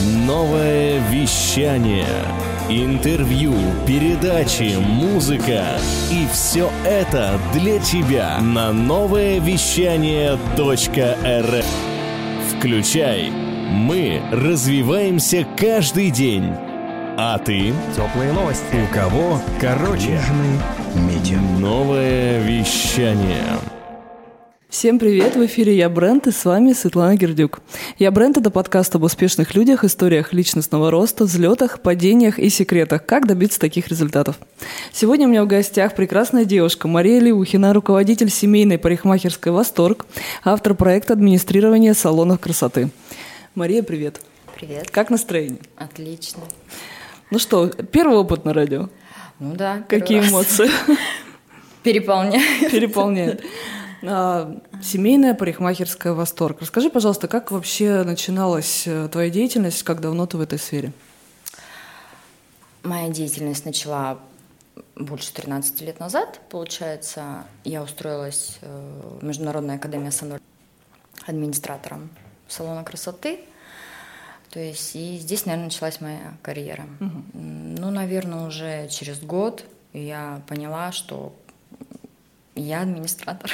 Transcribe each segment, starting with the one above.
Новое вещание. Интервью, передачи, музыка. И все это для тебя на новое вещание .рф. Включай. Мы развиваемся каждый день. А ты? Теплые новости. У кого? Короче. Метео. Новое вещание. Всем привет! В эфире «Я Бренд» и с вами Светлана Гердюк. «Я Бренд» — это подкаст об успешных людях, историях личностного роста, взлетах, падениях и секретах, как добиться таких результатов. Сегодня у меня в гостях прекрасная девушка Мария Леухина, руководитель семейной парикмахерской «Восторг», автор проекта администрирования салонов красоты. Мария, привет! Привет. Как настроение? Отлично. Ну что, первый опыт на радио? Ну да. Какие раз. эмоции? Переполняет. Переполняет. А, Семейная парикмахерская «Восторг». Расскажи, пожалуйста, как вообще начиналась э, твоя деятельность, как давно ты в этой сфере? Моя деятельность начала больше 13 лет назад, получается. Я устроилась э, в Международную академию салона администратором салона красоты. То есть и здесь, наверное, началась моя карьера. Угу. Ну, наверное, уже через год я поняла, что я администратор.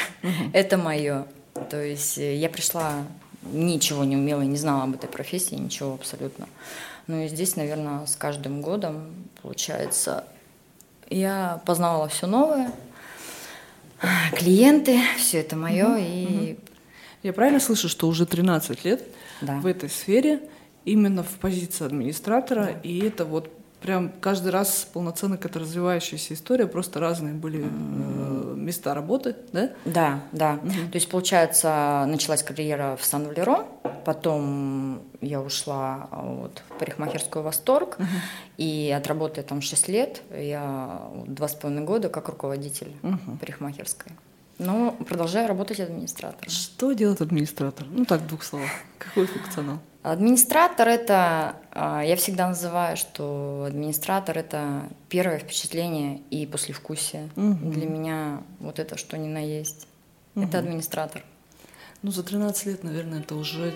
Это мое. То есть э, я пришла, ничего не умела, не знала об этой профессии, ничего абсолютно. Ну и здесь, наверное, с каждым годом, получается, я познавала все новое, клиенты, все это мое. Uh-huh. И... Uh-huh. Я правильно слышу, что уже 13 лет да. в этой сфере, именно в позиции администратора, да. и это вот прям каждый раз полноценно какая-то развивающаяся история, просто разные были э, места работы, да? Да, да. Угу. То есть, получается, началась карьера в Сан-Валеро, потом я ушла вот, в парикмахерскую «Восторг», угу. и отработая там 6 лет, я два с половиной года как руководитель угу. парикмахерской. Но продолжаю работать администратором. Что делает администратор? Ну так, в двух словах. Какой функционал? Администратор это, а, я всегда называю, что администратор это первое впечатление и послевкусие. Угу. Для меня вот это что ни на есть. Угу. Это администратор. Ну, за 13 лет, наверное, это уже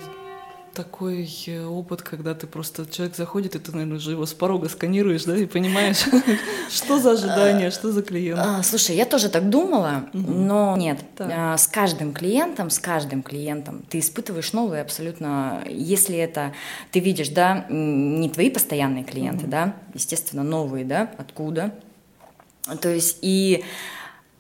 такой э, опыт, когда ты просто человек заходит, и ты, наверное, уже его с порога сканируешь, да, и понимаешь, что за ожидание, что за клиент. А, слушай, я тоже так думала, но нет. А, с каждым клиентом, с каждым клиентом ты испытываешь новые абсолютно, если это ты видишь, да, не твои постоянные клиенты, да, естественно, новые, да, откуда. То есть и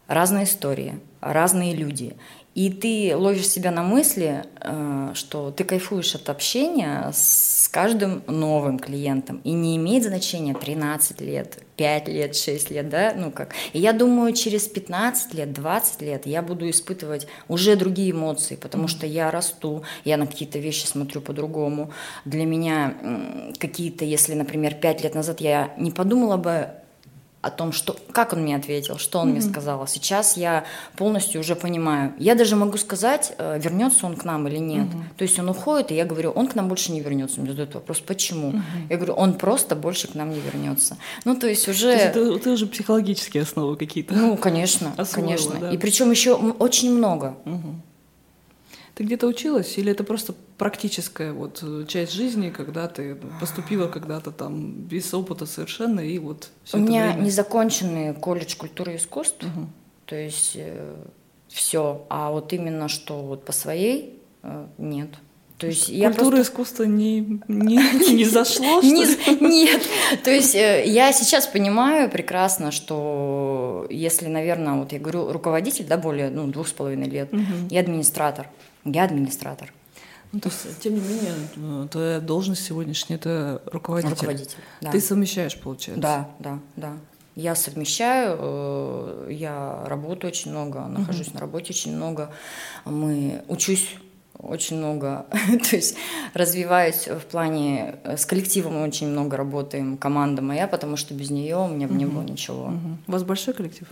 разные истории, разные люди. И ты ловишь себя на мысли, э, что ты кайфуешь от общения с каждым новым клиентом. И не имеет значения 13 лет, 5 лет, 6 лет, да, ну как. И я думаю, через 15 лет, 20 лет я буду испытывать уже другие эмоции, потому что я расту, я на какие-то вещи смотрю по-другому. Для меня какие-то, если, например, 5 лет назад я не подумала бы о том, что, как он мне ответил, что он mm-hmm. мне сказал. Сейчас я полностью уже понимаю. Я даже могу сказать, э, вернется он к нам или нет. Mm-hmm. То есть он уходит, и я говорю, он к нам больше не вернется. Мне задают вопрос, почему? Mm-hmm. Я говорю, он просто больше к нам не вернется. Ну, то есть уже... То есть это, это уже психологические основы какие-то. Ну, конечно, Освоила, конечно. Да. И причем еще очень много. Mm-hmm. Ты где-то училась или это просто практическая вот э, часть жизни, когда ты поступила когда-то там без опыта совершенно и вот все У меня время... незаконченный колледж культуры и искусств, угу. то есть э, все, а вот именно что вот по своей э, нет. То есть Культура я просто... искусства не, не, не зашло? Нет. То есть э, я сейчас понимаю прекрасно, что если, наверное, вот я говорю, руководитель, да, более ну, двух с половиной лет, угу. и администратор, я администратор. Ну, то есть, тем не менее, э, твоя должность сегодняшняя это руководитель. Руководитель. Да. Ты совмещаешь, получается? Да, да, да. Я совмещаю, э, я работаю очень много, нахожусь угу. на работе очень много, мы учусь очень много, то есть развиваюсь в плане э, с коллективом очень много работаем, команда моя, потому что без нее у меня бы не было ничего. Угу. У вас большой коллектив?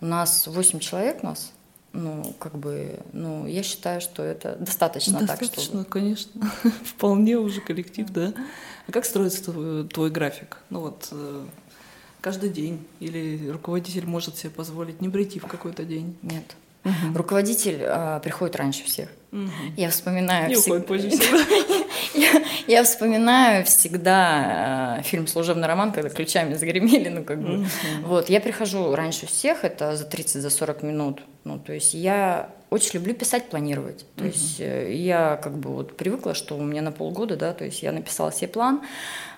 У нас 8 человек у нас ну, как бы, ну, я считаю, что это достаточно, достаточно так, чтобы... конечно. Вполне уже коллектив, да. А как строится твой, твой график? Ну вот э, каждый день? Или руководитель может себе позволить не прийти в какой-то день? Нет. Угу. Руководитель э, приходит раньше всех. Угу. Я вспоминаю... Не уходит позже всего. Я, я вспоминаю всегда э, фильм «Служебный роман», когда ключами загремели, ну как бы. Вот, я прихожу раньше всех, это за 30, за 40 минут. Ну, то есть я очень люблю писать, планировать. То есть э, я как бы вот привыкла, что у меня на полгода, да, то есть я написала себе план.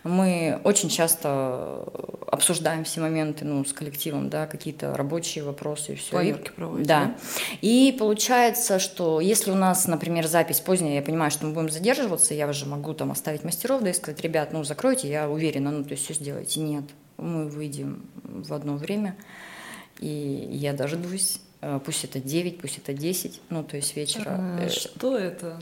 Мы очень часто обсуждаем все моменты, ну, с коллективом, да, какие-то рабочие вопросы и все. Планерки проводите, да. да? И получается, что если у нас, например, запись поздняя, я понимаю, что мы будем задерживаться, я уже могу там оставить мастеров, да, и сказать, ребят, ну, закройте, я уверена, ну, то есть все сделайте. Нет, мы выйдем в одно время, и я дождусь Э, пусть это 9, пусть это 10, ну, то есть вечера. А, что это?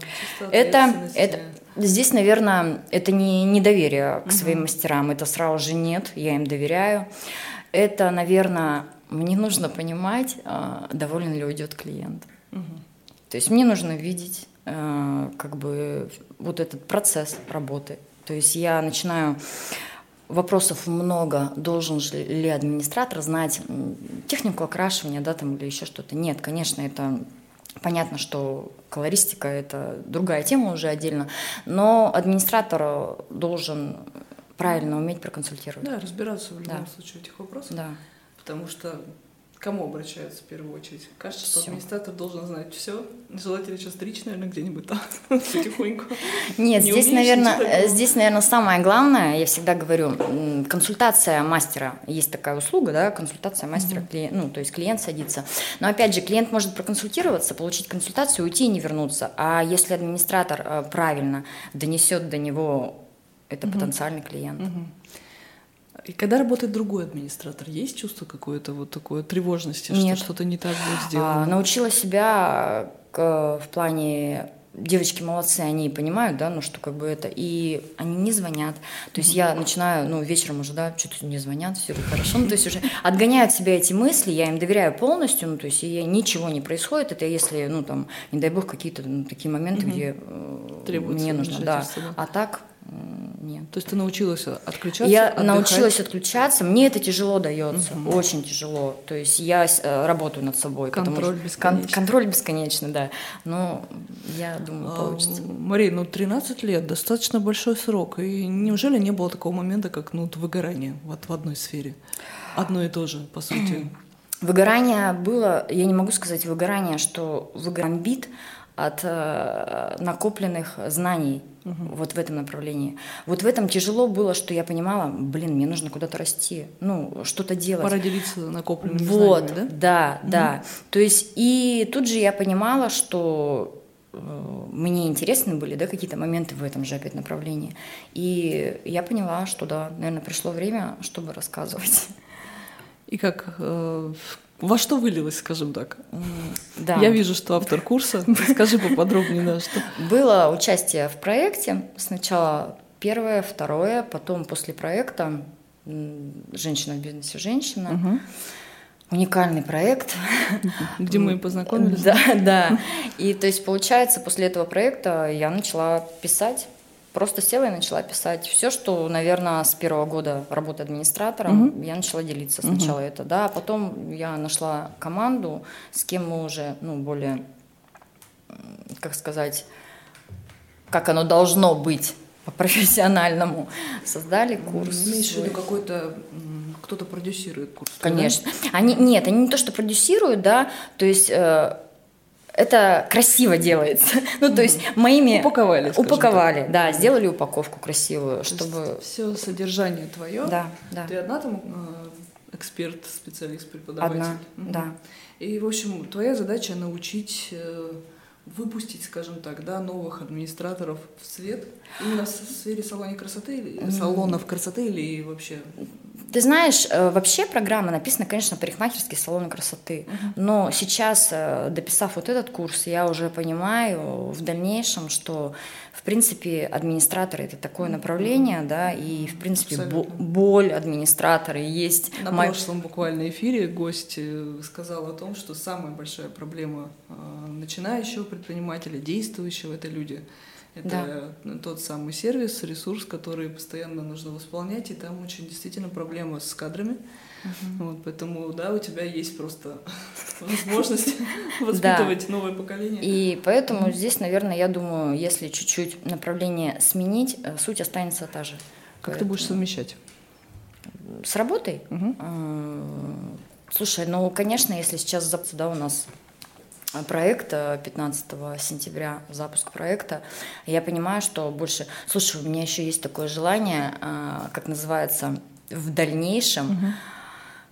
Это, это, здесь, наверное, это не недоверие к угу. своим мастерам, это сразу же нет, я им доверяю. Это, наверное, мне нужно понимать, а, доволен ли уйдет клиент. Угу. То есть мне нужно видеть э, как бы вот этот процесс работы. То есть я начинаю вопросов много, должен ли администратор знать технику окрашивания, да, там или еще что-то. Нет, конечно, это понятно, что колористика это другая тема уже отдельно, но администратор должен правильно уметь проконсультировать. Да, разбираться в любом да. случае в этих вопросах. Да. Потому что кому обращаются в первую очередь? Кажется, что администратор должен знать все. Желательно сейчас стричь, наверное, где-нибудь там потихоньку. Нет, здесь, наверное, здесь, наверное, самое главное, я всегда говорю, консультация мастера. Есть такая услуга, да, консультация мастера, ну, то есть клиент садится. Но опять же, клиент может проконсультироваться, получить консультацию, уйти и не вернуться. А если администратор э, правильно донесет до него, это потенциальный клиент. И когда работает другой администратор, есть чувство какое-то вот такое тревожности, Нет. что что-то не так будет сделано? А, научила себя к, в плане девочки молодцы, они понимают, да, ну что как бы это, и они не звонят. То есть я начинаю, ну вечером уже, да, что-то не звонят, все хорошо, ну то есть уже отгоняют себя эти мысли, я им доверяю полностью, ну то есть и ничего не происходит, это если, ну там, не дай бог, какие-то ну, такие моменты, mm-hmm. где э, Требуется мне нужно, да. да. А так нет. То есть ты научилась отключаться? Я отдыхать? научилась отключаться. Мне это тяжело дается, угу. очень тяжело. То есть я э, работаю над собой. Контроль бесконечный. Кон- контроль бесконечный, да. Но я думаю, получится. А, Мария, ну 13 лет достаточно большой срок. И неужели не было такого момента, как ну, выгорание вот в одной сфере? Одно и то же, по сути. Выгорание было, я не могу сказать выгорание, что выгорамбит от э, накопленных знаний угу. вот в этом направлении. Вот в этом тяжело было, что я понимала, блин, мне нужно куда-то расти, ну, что-то делать. Пора делиться накопленными вот, знаниями, да? Да, угу. да. То есть, и тут же я понимала, что э, мне интересны были да, какие-то моменты в этом же опять направлении. И я поняла, что да, наверное, пришло время, чтобы рассказывать. И как э, во что вылилось, скажем так? Да. Я вижу, что автор курса. Скажи поподробнее, да, что. Было участие в проекте. Сначала первое, второе, потом после проекта «Женщина в бизнесе. Женщина». Угу. Уникальный проект. Где мы познакомились. Да, да. И то есть, получается, после этого проекта я начала писать Просто села и начала писать. Все, что, наверное, с первого года работы администратором, угу. я начала делиться сначала угу. это, да, а потом я нашла команду, с кем мы уже, ну, более, как сказать, как оно должно быть по-профессиональному. Создали курс. Имеешь в виду какой-то кто-то продюсирует курс? Конечно. Да? Они нет, они не то что продюсируют, да, то есть э, это красиво делается. ну, то есть моими... Упаковали, Упаковали, так. да, сделали упаковку красивую, чтобы... Все содержание твое. Да, да. Ты одна там э, эксперт, специалист, преподаватель? Одна, угу. да. И, в общем, твоя задача научить э, выпустить, скажем так, да, новых администраторов в свет именно в сфере салона красоты, или, салонов красоты или вообще ты знаешь, э, вообще программа написана, конечно, парикмахерские салоны красоты. Но сейчас, э, дописав вот этот курс, я уже понимаю в дальнейшем, что, в принципе, администраторы это такое направление, да, и, в принципе, бо- боль администратора есть. На мой... прошлом буквально эфире гость э, сказал о том, что самая большая проблема начинающего предпринимателя, действующего, это люди Это да. тот самый сервис, ресурс, который постоянно нужно восполнять, и там очень действительно проблема с кадрами. Угу. Вот, поэтому, да, у тебя есть просто возможность воспитывать новое поколение. И поэтому здесь, наверное, я думаю, если чуть-чуть направление сменить, э, суть останется та же. Как ты будешь совмещать? С работой? Слушай, ну, конечно, если сейчас да, у нас проект 15 сентября, запуск проекта, я понимаю, что больше... Слушай, у меня еще есть такое желание, а, как называется, в дальнейшем... Угу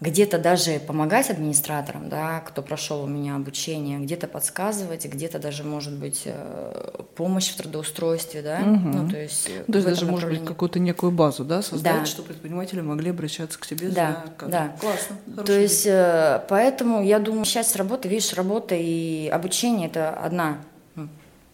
где-то даже помогать администраторам, да, кто прошел у меня обучение, где-то подсказывать, где-то даже, может быть, э, помощь в трудоустройстве, да, угу. ну, то есть... То есть даже, может быть, какую-то некую базу, да, создать, да. чтобы предприниматели могли обращаться к тебе да, за Да, Классно. То есть, э, поэтому я думаю, сейчас работа, видишь, работа и обучение – это одна,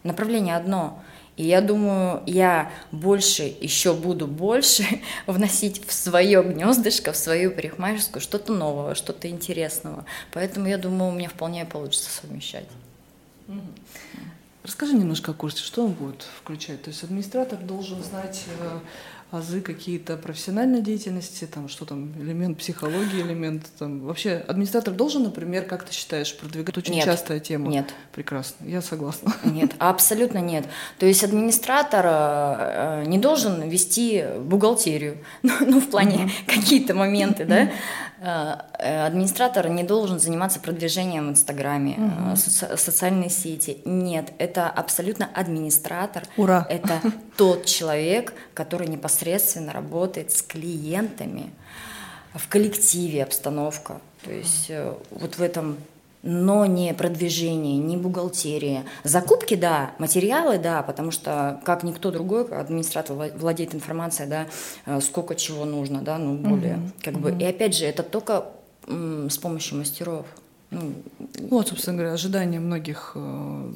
направление одно – и я думаю, я больше, еще буду больше вносить в свое гнездышко, в свою парикмахерскую что-то нового, что-то интересного. Поэтому я думаю, у меня вполне получится совмещать. Расскажи немножко о курсе, что он будет включать. То есть администратор должен знать э, азы какие-то профессиональной деятельности, там что там, элемент психологии, элемент там. Вообще администратор должен, например, как ты считаешь, продвигать очень нет, частая тема. Нет. Прекрасно, я согласна. Нет, абсолютно нет. То есть администратор э, не должен вести бухгалтерию, ну, ну в плане mm-hmm. какие-то моменты, да. Э, администратор не должен заниматься продвижением в Инстаграме, угу. соци- социальные сети. Нет, это абсолютно администратор. Ура! Это тот человек, который непосредственно работает с клиентами в коллективе обстановка. То есть э, вот в этом но не продвижение, не бухгалтерия. Закупки, да, материалы, да, потому что как никто другой, администратор владеет информацией, да, э, сколько чего нужно, да, ну, более, угу, как угу. бы. И опять же, это только с помощью мастеров. Ну, вот, собственно говоря, ожидание многих, э,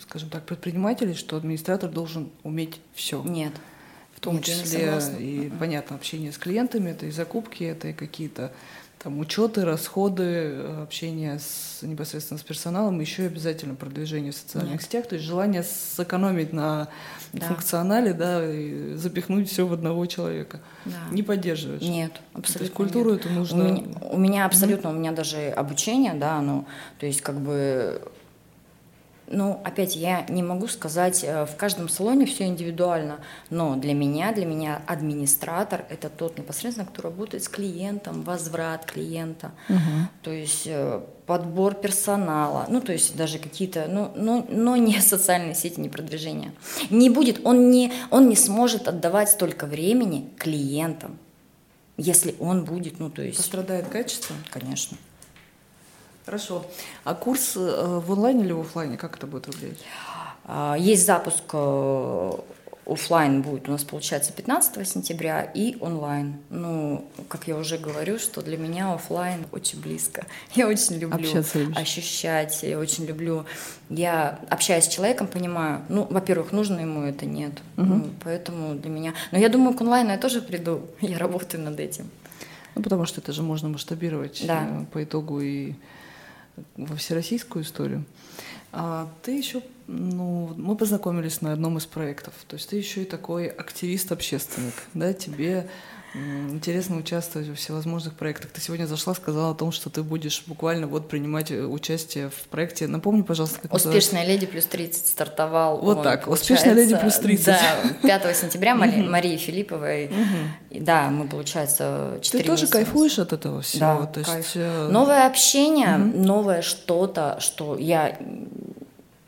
скажем так, предпринимателей, что администратор должен уметь все. Нет. В том Нет, числе и, понятно, общение с клиентами, это и закупки, это и какие-то там учеты, расходы, общение с, непосредственно с персоналом, еще и обязательно продвижение в социальных Нет. сетях, то есть желание сэкономить на да. функционале, да, и запихнуть все в одного человека. Да. Не поддерживаешь? Нет, абсолютно. То есть культуру нет. эту нужно. У меня, у меня абсолютно, mm-hmm. у меня даже обучение, да, ну, то есть как бы ну, опять, я не могу сказать, э, в каждом салоне все индивидуально, но для меня, для меня администратор – это тот непосредственно, кто работает с клиентом, возврат клиента, угу. то есть э, подбор персонала, ну, то есть даже какие-то, ну, но, но не социальные сети, не продвижение. Не будет, он не, он не сможет отдавать столько времени клиентам, если он будет, ну, то есть… Пострадает качество? Конечно. Хорошо. А курс э, в онлайне или в офлайне, как это будет выглядеть? А, есть запуск э, офлайн будет у нас получается 15 сентября и онлайн. Ну, как я уже говорю, что для меня офлайн очень близко. Я очень люблю ощущать, я очень люблю. Я общаюсь с человеком, понимаю, ну, во-первых, нужно ему это нет, угу. ну, поэтому для меня. Но я думаю, к онлайну я тоже приду. Я работаю над этим. Ну, потому что это же можно масштабировать да. Э, по итогу и во всероссийскую историю. А ты еще, ну, мы познакомились на одном из проектов. То есть ты еще и такой активист-общественник, да? Тебе Интересно участвовать во всевозможных проектах. Ты сегодня зашла, сказала о том, что ты будешь буквально вот принимать э, участие в проекте. Напомни, пожалуйста, как Успешная леди плюс 30 стартовал. Вот он, так, успешная леди плюс 30. Да, 5 сентября Марии Филипповой. Да, мы, получается, 4 Ты тоже кайфуешь от этого всего? Да, есть... Э, новое общение, новое что-то, что я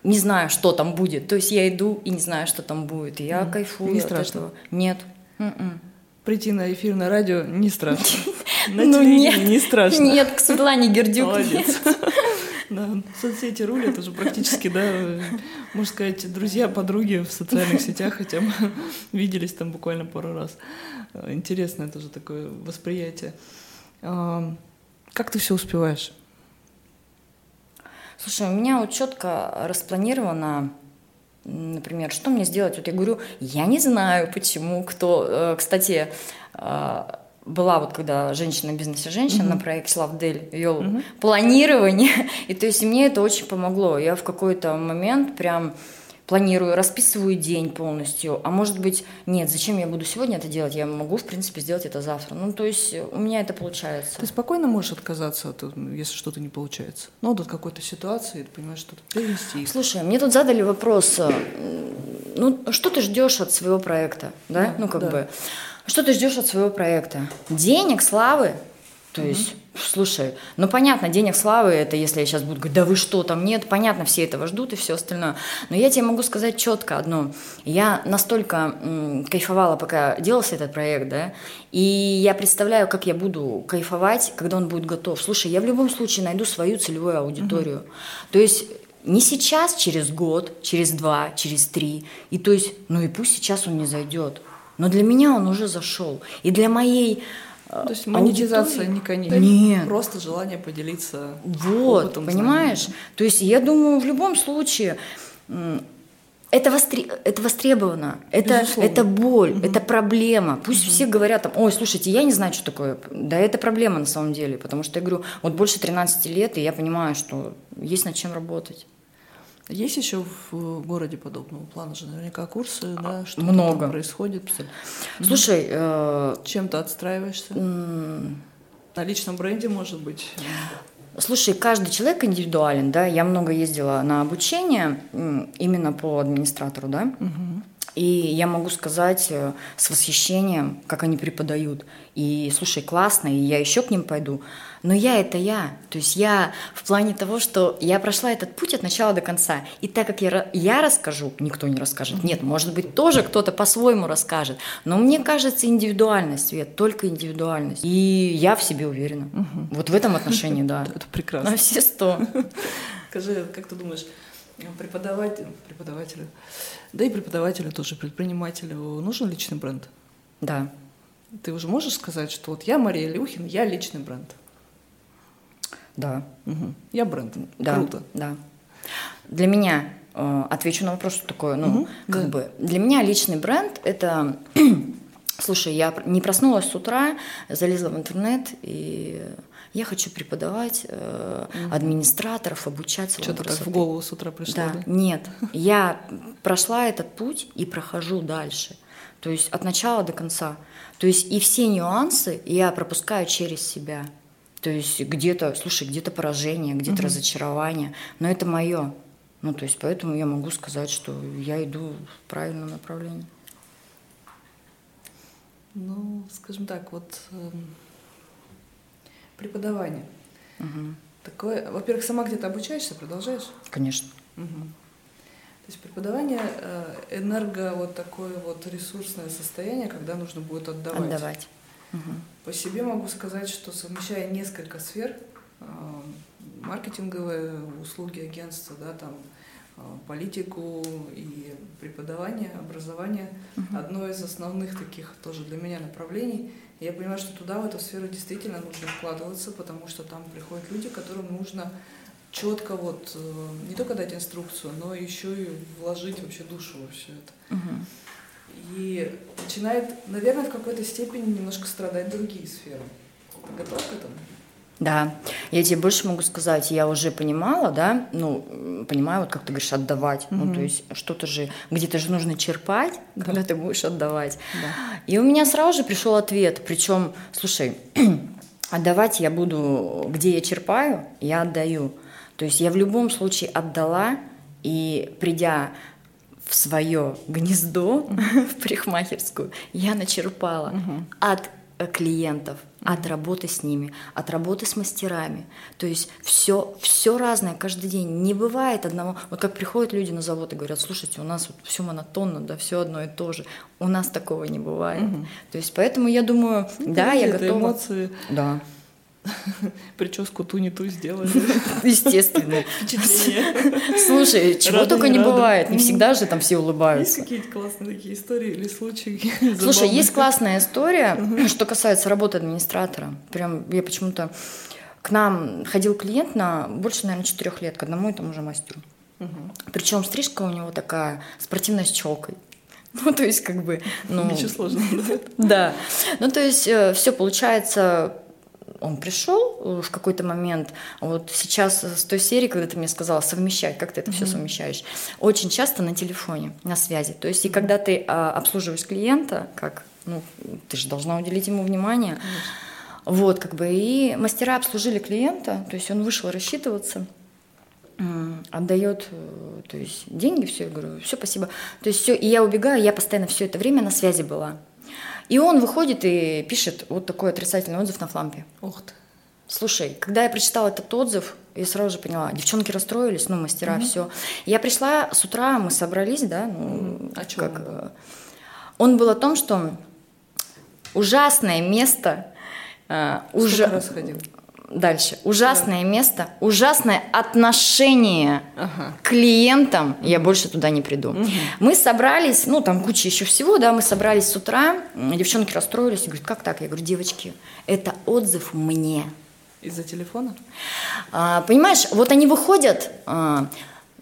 не знаю, что там будет. То есть я иду и не знаю, что там будет. И я кайфую не от страшно. этого. Нет. М-м прийти на эфир на радио не страшно. На ну нет, не страшно. Нет, к Светлане Гердюк Молодец. Да, соцсети рулят уже практически, да, можно сказать, друзья, подруги в социальных сетях, хотя мы виделись там буквально пару раз. Интересное тоже такое восприятие. А, как ты все успеваешь? Слушай, у меня вот четко распланировано Например, что мне сделать? Вот я говорю, я не знаю, почему, кто. Э, кстати, э, была вот когда женщина в бизнесе женщина mm-hmm. на проекте Лавдель вел mm-hmm. планирование, и то есть мне это очень помогло. Я в какой-то момент прям планирую, расписываю день полностью, а может быть, нет, зачем я буду сегодня это делать, я могу, в принципе, сделать это завтра. Ну, то есть у меня это получается. Ты спокойно можешь отказаться, от, если что-то не получается? Ну, от какой-то ситуации, ты понимаешь, что-то перенести. Слушай, мне тут задали вопрос, э, ну, что ты ждешь от своего проекта, да? да ну, как да. бы, что ты ждешь от своего проекта? Денег, славы? То mm-hmm. есть Слушай, ну понятно, денег славы, это если я сейчас буду говорить, да вы что, там нет, понятно, все этого ждут и все остальное. Но я тебе могу сказать четко одно. Я настолько м, кайфовала, пока делался этот проект, да, и я представляю, как я буду кайфовать, когда он будет готов. Слушай, я в любом случае найду свою целевую аудиторию. Угу. То есть не сейчас, через год, через два, через три. И то есть, ну и пусть сейчас он не зайдет. Но для меня он уже зашел. И для моей то есть монетизация не конечна. Нет. Просто желание поделиться. Вот, опытом, понимаешь? Знанием. То есть я думаю, в любом случае это, востре... это востребовано, это, это боль, угу. это проблема. Пусть угу. все говорят там, ой, слушайте, я не знаю, что такое. Да это проблема на самом деле, потому что я говорю, вот больше 13 лет, и я понимаю, что есть над чем работать. Есть еще в городе подобного плана же наверняка курсы, да, что много там происходит. Слушай, э... чем-то отстраиваешься? На личном бренде, может быть? Слушай, каждый человек индивидуален, да. Я много ездила на обучение именно по администратору, да. Угу. И я могу сказать э, с восхищением, как они преподают. И слушай, классно, и я еще к ним пойду. Но я это я. То есть я в плане того, что я прошла этот путь от начала до конца. И так как я, я расскажу, никто не расскажет. Нет, может быть, тоже кто-то по-своему расскажет. Но мне кажется, индивидуальность, Свет, только индивидуальность. И я в себе уверена. Угу. Вот в этом отношении, да. Это прекрасно. На все сто. Скажи, как ты думаешь, преподавателю, преподавателю, да и преподавателю тоже, предпринимателю нужен личный бренд? Да. Ты уже можешь сказать, что вот я Мария Люхин, я личный бренд? Да. Угу. Я бренд. Да. Круто. Да. Для меня э, отвечу на вопрос, что такое. Ну, угу. как да. бы для меня личный бренд это. Слушай, я не проснулась с утра, залезла в интернет и я хочу преподавать э, угу. администраторов, обучать Что-то так в голову с утра пришло. Да, да? нет. Я прошла этот путь и прохожу дальше. То есть от начала до конца. То есть и все нюансы я пропускаю через себя. То есть где-то, слушай, где-то поражение, где-то угу. разочарование, но это мое. Ну, то есть поэтому я могу сказать, что я иду в правильном направлении. Ну, скажем так, вот э, преподавание. Угу. Такое, во-первых, сама где-то обучаешься, продолжаешь? Конечно. Угу. То есть преподавание э, энерго вот такое вот ресурсное состояние, когда нужно будет отдавать. Отдавать. Угу. По себе могу сказать, что совмещая несколько сфер, э, маркетинговые услуги агентства, да, там э, политику и преподавание, образование, угу. одно из основных таких тоже для меня направлений. я понимаю, что туда, в эту сферу действительно нужно вкладываться, потому что там приходят люди, которым нужно четко вот э, не только дать инструкцию, но еще и вложить вообще душу во все это. Угу и начинает, наверное, в какой-то степени немножко страдать другие сферы. Ты готов к этому? Да, я тебе больше могу сказать, я уже понимала, да, ну, понимаю, вот как ты говоришь, отдавать, угу. ну, то есть что-то же, где-то же нужно черпать, да. когда ты будешь отдавать. Да. И у меня сразу же пришел ответ, причем, слушай, отдавать я буду, где я черпаю, я отдаю. То есть я в любом случае отдала, и придя в свое гнездо, в парикмахерскую, я начерпала от э, клиентов, от работы с ними, от работы с мастерами. То есть все, все разное каждый день. Не бывает одного. Вот как приходят люди на завод и говорят, слушайте, у нас вот все монотонно, да, все одно и то же. У нас такого не бывает. Угу. То есть поэтому я думаю, ну, да, я готова. Эмоции. Да. Прическу ту не ту сделали. Естественно. Слушай, чего рада, только не, не бывает. Не всегда же там все улыбаются. Есть какие-то классные такие истории или случаи? Слушай, есть классная история, что касается работы администратора. Прям я почему-то... К нам ходил клиент на больше, наверное, четырех лет, к одному и тому же мастеру. Причем стрижка у него такая спортивная с челкой. Ну, то есть, как бы... Ну, Ничего сложного, да? Да. Ну, то есть, э, все получается он пришел э, в какой-то момент, вот сейчас с той серии, когда ты мне сказала совмещать, как ты это все совмещаешь, очень часто на телефоне, на связи. То есть и когда ты а, обслуживаешь клиента, как, ну, ты же должна уделить ему внимание. Вот, как бы, и мастера обслужили клиента, то есть он вышел рассчитываться, отдает, э, то есть деньги, все, я говорю, все, спасибо. То есть все, и я убегаю, я постоянно все это время на связи была. И он выходит и пишет вот такой отрицательный отзыв на флампе. Ух ты. Слушай, когда я прочитала этот отзыв, я сразу же поняла, девчонки расстроились, ну, мастера, угу. все. Я пришла с утра, мы собрались, да, ну, а как... Он был? он был о том, что ужасное место... Э, уже... раз ходил? Дальше. Ужасное да. место, ужасное отношение ага. к клиентам. Я больше туда не приду. Угу. Мы собрались, ну там куча еще всего, да, мы собрались с утра, девчонки расстроились и говорят, как так? Я говорю, девочки, это отзыв мне. Из-за телефона? А, понимаешь, вот они выходят, а,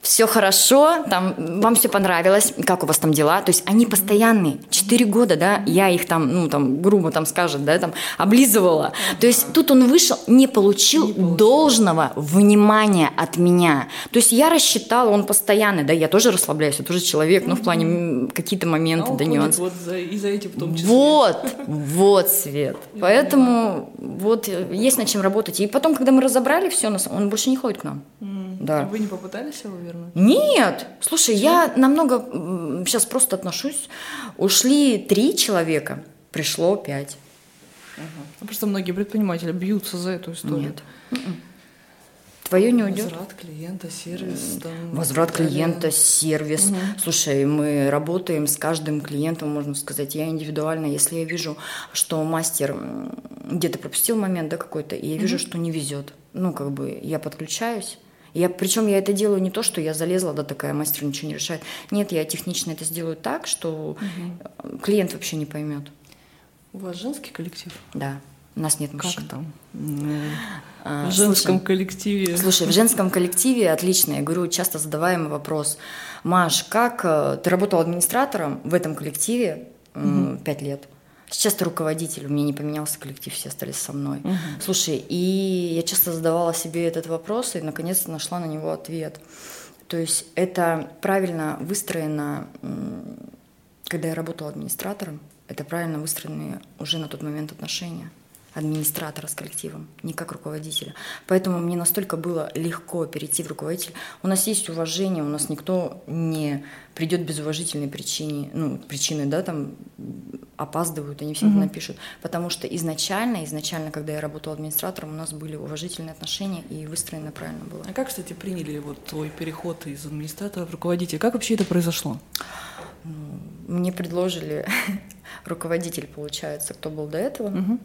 все хорошо, там, вам все понравилось, как у вас там дела, то есть они постоянные, четыре года, да, я их там, ну, там, грубо там скажет, да, там, облизывала, то есть тут он вышел, не получил, не получил. должного внимания от меня, то есть я рассчитала, он постоянный, да, я тоже расслабляюсь, я тоже человек, ну, в плане какие-то моменты, а да, нюансы. Вот за, и за этим в том числе. Вот, вот, Свет, поэтому вот есть над чем работать, и потом, когда мы разобрали все, он больше не ходит к нам. Да. Вы не попытались его вернуть? Нет. Слушай, Почему? я намного сейчас просто отношусь. Ушли три человека, пришло пять. Угу. Просто многие предприниматели бьются за эту историю. Нет. М-м. Твое не уйдет. Возврат клиента, сервис. Там, Возврат клиента, сервис. Угу. Слушай, мы работаем с каждым клиентом, можно сказать. Я индивидуально, если я вижу, что мастер где-то пропустил момент да, какой-то, и я вижу, угу. что не везет, ну, как бы я подключаюсь, я, причем я это делаю не то, что я залезла, да, такая мастер ничего не решает. Нет, я технично это сделаю так, что угу. клиент вообще не поймет. У вас женский коллектив? Да. У нас нет мужчин. Как там? А, в женском слушай, коллективе. Слушай, в женском коллективе отлично. Я говорю, часто задаваемый вопрос. Маш, как э, ты работал администратором в этом коллективе пять угу. лет? Сейчас руководитель, у меня не поменялся коллектив, все остались со мной. Угу. Слушай, и я часто задавала себе этот вопрос и наконец-то нашла на него ответ. То есть это правильно выстроено, когда я работала администратором, это правильно выстроенные уже на тот момент отношения администратора с коллективом, не как руководителя. Поэтому мне настолько было легко перейти в руководитель. У нас есть уважение, у нас никто не придет без уважительной причины, ну, причины, да, там опаздывают, они всегда угу. напишут. Потому что изначально, изначально, когда я работала администратором, у нас были уважительные отношения и выстроено правильно было. А как, кстати, приняли вот твой переход из администратора в руководителя? Как вообще это произошло? Мне предложили руководитель, получается, кто был до этого. Угу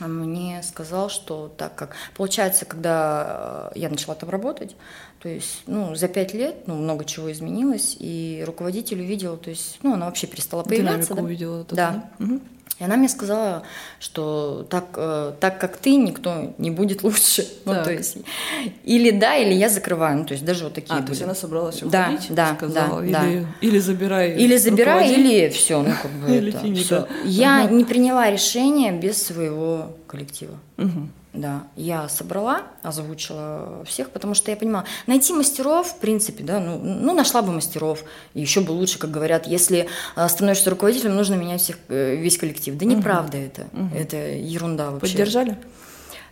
мне сказал, что так как получается, когда э, я начала там работать, то есть, ну, за пять лет, ну, много чего изменилось, и руководитель увидел, то есть, ну, она вообще перестала появляться. Динамику да? увидела. Это, да. да? Угу. И она мне сказала, что так, э, так как ты, никто не будет лучше. Ну, то есть, или да, или я закрываю. Ну, то есть даже вот такие а, были. то есть она собралась уходить, да, да, сказала, да, или, да. или забирай Или забирай, или все. Ну, как бы или это, все. Я ага. не приняла решение без своего коллектива. Угу. Да, я собрала, озвучила всех, потому что я понимала, найти мастеров, в принципе, да, ну, ну нашла бы мастеров, и еще бы лучше, как говорят, если а, становишься руководителем, нужно менять всех, э, весь коллектив. Да неправда угу. это, угу. это ерунда вообще. Поддержали?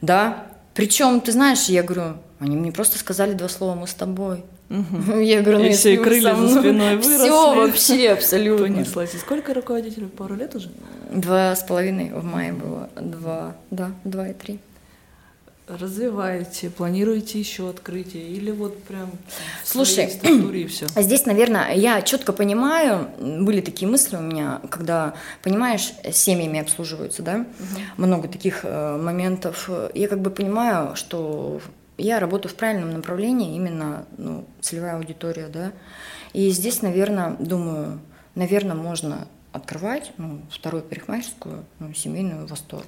Да, причем, ты знаешь, я говорю, они мне просто сказали два слова, мы с тобой. Угу. Я говорю, ну, и все, и крылья за спиной выросли. Все вообще, абсолютно. Понеслась. И сколько руководителей? Пару лет уже? Два с половиной в мае было. Два, да, два и три развиваете, планируете еще открытие или вот прям Слушай, в структуре и все? Здесь, наверное, я четко понимаю, были такие мысли у меня, когда, понимаешь, семьями обслуживаются, да, угу. много таких э, моментов. Я как бы понимаю, что я работаю в правильном направлении, именно ну, целевая аудитория, да. И здесь, наверное, думаю, наверное, можно открывать ну, вторую парикмахерскую, ну, семейную восторг.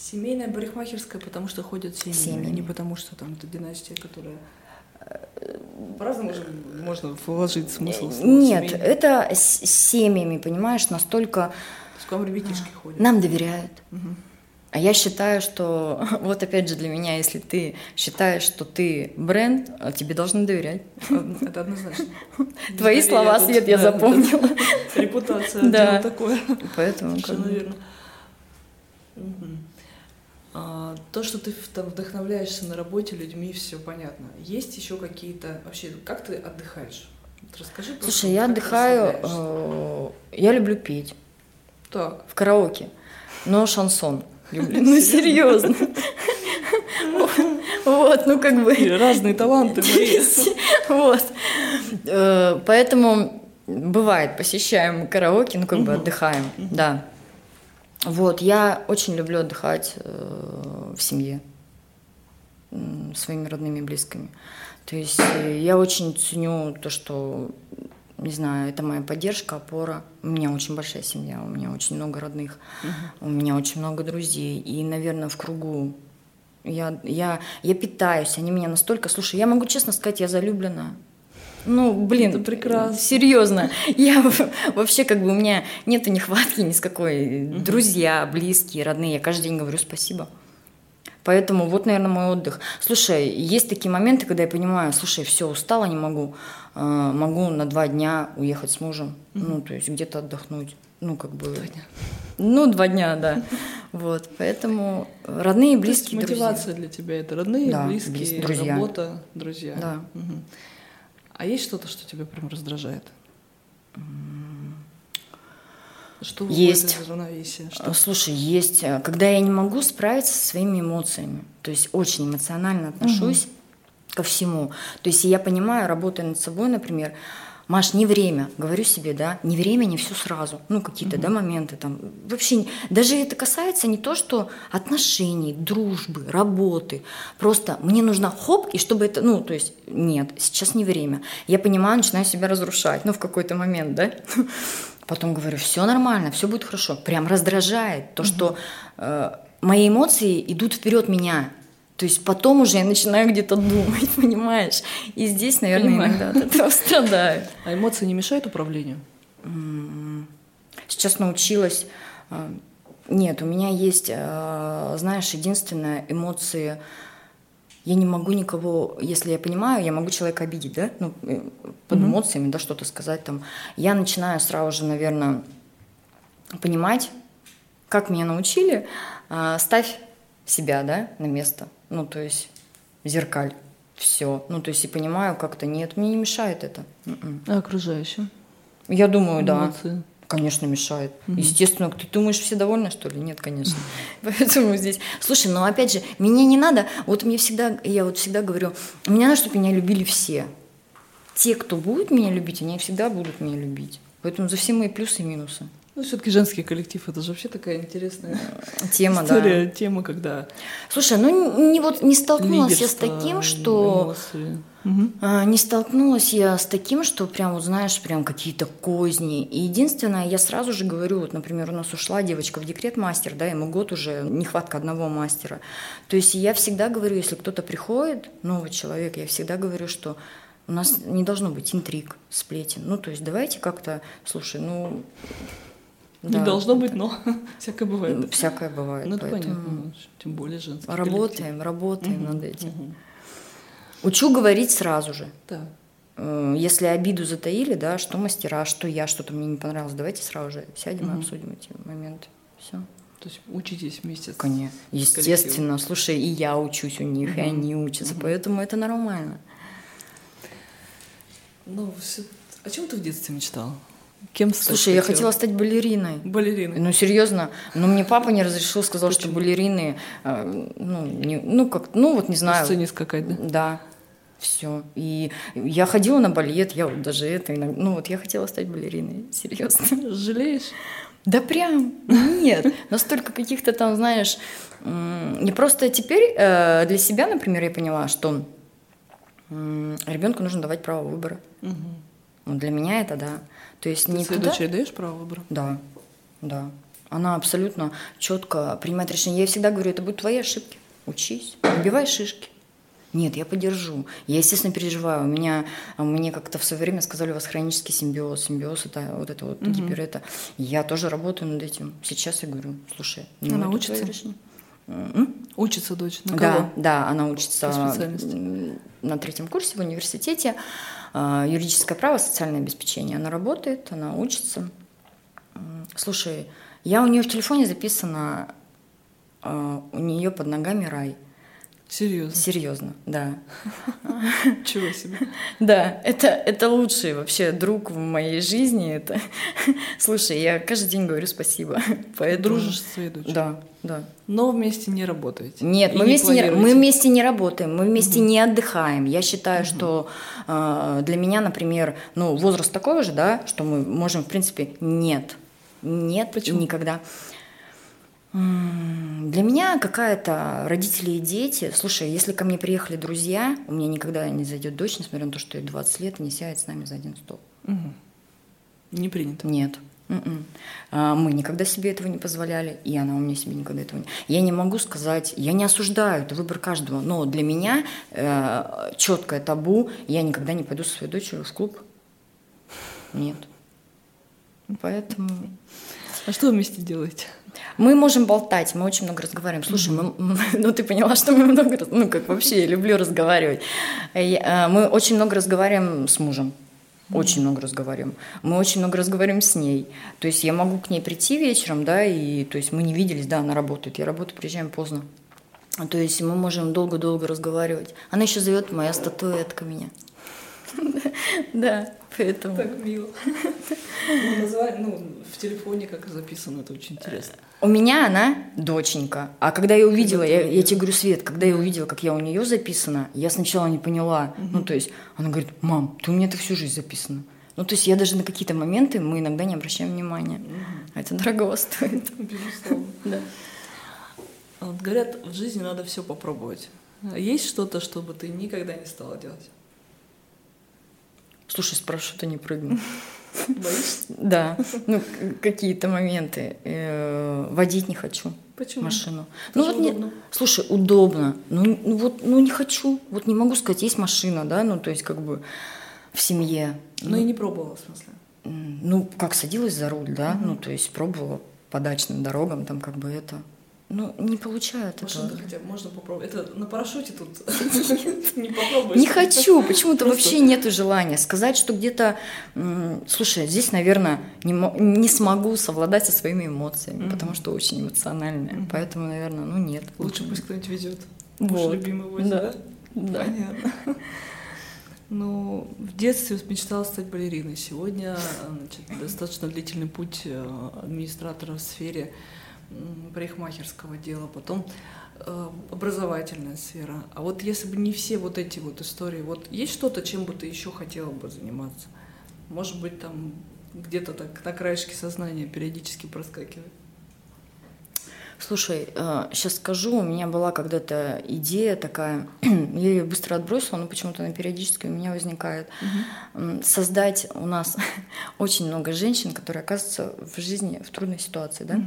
Семейная парикмахерская, потому что ходят семьи, семьи. а не потому что там это династия, которая по-разному же можно вложить смысл. Нет, семейный. это с семьями, понимаешь, настолько... То есть к вам ребятишки ходят? Нам доверяют. Угу. А я считаю, что вот опять же для меня, если ты считаешь, что ты бренд, а тебе должны доверять. Это однозначно. Твои слова, Свет, я запомнила. Репутация, Да. такое. Поэтому Совершенно верно. А, То, что ты там вдохновляешься на работе людьми, все понятно. Есть еще какие-то вообще, как ты отдыхаешь? Расскажи. просто, Слушай, я отдыхаю, э, я люблю петь Так. в караоке, но шансон. люблю. Ну, серьезно. Вот, ну как бы. Разные таланты. Вот. Э, Поэтому бывает, посещаем караоке, ну как бы отдыхаем, да. Вот, я очень люблю отдыхать э, в семье, м, своими родными и близкими. То есть э, я очень ценю то, что, не знаю, это моя поддержка, опора. У меня очень большая семья, у меня очень много родных, у меня очень много друзей. И, наверное, в кругу я, я, я питаюсь, они меня настолько... Слушай, я могу честно сказать, я залюблена. Ну, блин, Это прекрасно. Серьезно. Я вообще как бы у меня нету нехватки ни с какой. Друзья, близкие, родные. Я каждый день говорю спасибо. Поэтому вот, наверное, мой отдых. Слушай, есть такие моменты, когда я понимаю, слушай, все, устала, не могу. Э, могу на два дня уехать с мужем. Ну, то есть где-то отдохнуть. Ну, как бы... Два дня. Ну, два дня, да. Вот, поэтому родные и То есть близкие друзья. мотивация для тебя это родные, Да, близкие, близ- друзья. работа, друзья. Да. Мгм. А есть что-то, что тебя прям раздражает? Что Есть. Э, Что? Слушай, есть, э, когда я не могу справиться со своими эмоциями, то есть очень эмоционально отношусь ко всему. То есть я понимаю, работая над собой, например, Маш, не время, говорю себе, да, не время, не все сразу. Ну, какие-то, да, моменты там. Вообще, даже это касается не то, что отношений, дружбы, работы. Просто мне нужно хоп, и чтобы это, ну, то есть, нет, сейчас не время. Я понимаю, начинаю себя разрушать, ну, в какой-то момент, да. Потом говорю, все нормально, все будет хорошо. Прям раздражает то, что э, мои эмоции идут вперед меня. То есть потом уже я начинаю где-то думать, понимаешь? И здесь, наверное, Понимаю. иногда от этого страдаю. А эмоции не мешают управлению? Сейчас научилась. Нет, у меня есть, э, знаешь, единственное эмоции. Я не могу никого, если я понимаю, я могу человека обидеть, да, ну, э, под эмоциями, да, что-то сказать там. Я начинаю сразу же, наверное, понимать, как меня научили, а, ставь себя, да, на место. Ну, то есть зеркаль. Все. Ну, то есть и понимаю, как-то нет, мне не мешает это. М-м. А окружающим? Я думаю, да. Эмоции. Конечно, мешает. Естественно, ты думаешь, все довольны, что ли? Нет, конечно. Поэтому здесь... Слушай, ну опять же, мне не надо... Вот мне всегда... Я вот всегда говорю, мне надо, чтобы меня любили все. Те, кто будут меня любить, они всегда будут меня любить. Поэтому за все мои плюсы и минусы. Ну, все-таки женский коллектив это же вообще такая интересная Тема, да. история, тема, когда Слушай, ну не, вот не столкнулась я с таким, что... эмоции. А, Не столкнулась я с таким, что прям, вот знаешь, прям какие-то козни. И единственное, я сразу же говорю, вот, например, у нас ушла девочка в декрет мастер, да, ему год уже, нехватка одного мастера. То есть я всегда говорю, если кто-то приходит, новый человек, я всегда говорю, что у нас не должно быть интриг, сплетен. Ну, то есть давайте как-то, слушай, ну... Не да, должно быть, но всякое бывает. Всякое бывает. Ну, это понятно, тем более женский Работаем, работаем коллектив. над этим. Мгм. Учу говорить сразу же. Да. Э, Если обиду затаили, да, что мастера, что я, что-то мне не понравилось, давайте сразу же сядем и Мгм. обсудим эти моменты. Все. То есть учитесь вместе. Конечно. с Естественно. Слушай, и я учусь у них, и Мгм. они учатся, поэтому это нормально. Ну, всё- о чем ты в детстве мечтал? Кем Слушай, я хотела? хотела стать балериной. Балериной. Ну, серьезно, но мне папа не разрешил, сказал, что балерины, э, ну, не- ну, как, ну, вот не На знаю. сцене скакать, да? Да, все. И я ходила на балет, я вот даже это, ну, вот я хотела стать балериной, серьезно. Жалеешь? Да прям нет. Настолько каких-то там, знаешь, не просто теперь э, для себя, например, я поняла, что ребенку нужно давать право выбора. Мгм. Вот для меня это да. То есть Ты не своей туда... дочери даешь право выбора? Да, да. Она абсолютно четко принимает решение. Я ей всегда говорю, это будут твои ошибки. Учись, набивай шишки. Нет, я поддержу. Я, естественно, переживаю. У меня, мне как-то в свое время сказали, у вас хронический симбиоз. Симбиоз это вот это вот гипер это. Я тоже работаю над этим. Сейчас я говорю, слушай, ну, Она учится? Учится дочь на да, кого? Да, она учится на третьем курсе в университете. А, Юридическое право, социальное обеспечение. Она работает, она учится. Слушай, я у нее в телефоне записана, а, у нее под ногами рай. Серьезно. Серьезно, да. Чего себе. Да, это, это лучший вообще друг в моей жизни. Это... Слушай, я каждый день говорю спасибо. Поэтому... Дружишь со своей дочерью? Да, да. Но вместе не работаете? Нет, мы вместе, не, мы вместе не работаем, мы вместе не отдыхаем. Я считаю, что э, для меня, например, ну, возраст такой же, да, что мы можем, в принципе, нет. Нет, Почему? никогда. М, Для меня какая-то родители и дети. Слушай, если ко мне приехали друзья, у меня никогда не зайдет дочь, несмотря на то, что ей 20 лет, и не сядет с нами за один стол. Мгм. Не принято. Нет. М-м. А, Мы никогда себе этого не позволяли, и она у меня себе никогда этого не... Я не могу сказать, я не осуждаю, это выбор каждого, но для меня э, четкое табу, я никогда не пойду со своей дочерью в клуб. Нет. Поэтому... А что вы вместе делаете? Мы можем болтать, мы очень много разговариваем. Слушай, мы, ну ты поняла, что мы много, ну как вообще, я люблю разговаривать. Я- э, Мы очень много разговариваем с мужем. Очень много разговариваем. Мы очень много разговариваем с ней. То есть я могу к ней прийти вечером, да, и то есть мы не виделись, да, она работает. Я работаю, приезжаем поздно. То есть мы можем долго-долго разговаривать. Она еще зовет моя статуэтка меня. Да, поэтому. Так мило. Ну, ну, в телефоне как записано, это очень интересно. У меня она доченька. А когда я увидела, ты я, я тебе говорю, Свет, когда я увидела, как я у нее записана, я сначала не поняла. Ну, то есть она говорит, мам, ты у меня это всю жизнь записана. Ну, то есть я даже на какие-то моменты мы иногда не обращаем внимания. А это дорого стоит. Безусловно. Да. А Вот говорят, в жизни надо все попробовать. Есть что-то, что бы ты никогда не стала делать? Слушай, с парашюта не прыгну. Боишься? Да, ну, какие-то моменты. Э, Водить не хочу. Почему? машину. Это Ну вот не- удобно. слушай, удобно. Ну, ну вот, ну не хочу. Вот не могу сказать, есть машина, да, ну то есть как бы в семье. Ну и не пробовала, в смысле. Ну, как садилась за руль, да, ну, то есть пробовала по дачным дорогам, там как бы это. Ну, не получают Машину этого. хотя бы можно попробовать. Это на парашюте тут не попробуешь. Не хочу, почему-то Просто- вообще нету желания сказать, что где-то, слушай, здесь, наверное, не, мо- не смогу совладать со своими эмоциями, потому что очень эмоциональная, поэтому, наверное, ну нет. Лучше пусть кто-нибудь везет. Муж любимый возит, Да. да? Понятно. Ну, в детстве мечтала стать балериной. Сегодня значит, достаточно длительный путь э, администратора в сфере парикмахерского дела, потом э, образовательная сфера. А вот если бы не все вот эти вот истории, вот есть что-то, чем бы ты еще хотела бы заниматься? Может быть, там где-то так на краешке сознания периодически проскакивает. Слушай, сейчас скажу, у меня была когда-то идея такая, я ее быстро отбросила, но почему-то она периодически у меня возникает. М, Создать у нас очень много женщин, которые оказываются в жизни в трудной ситуации, да?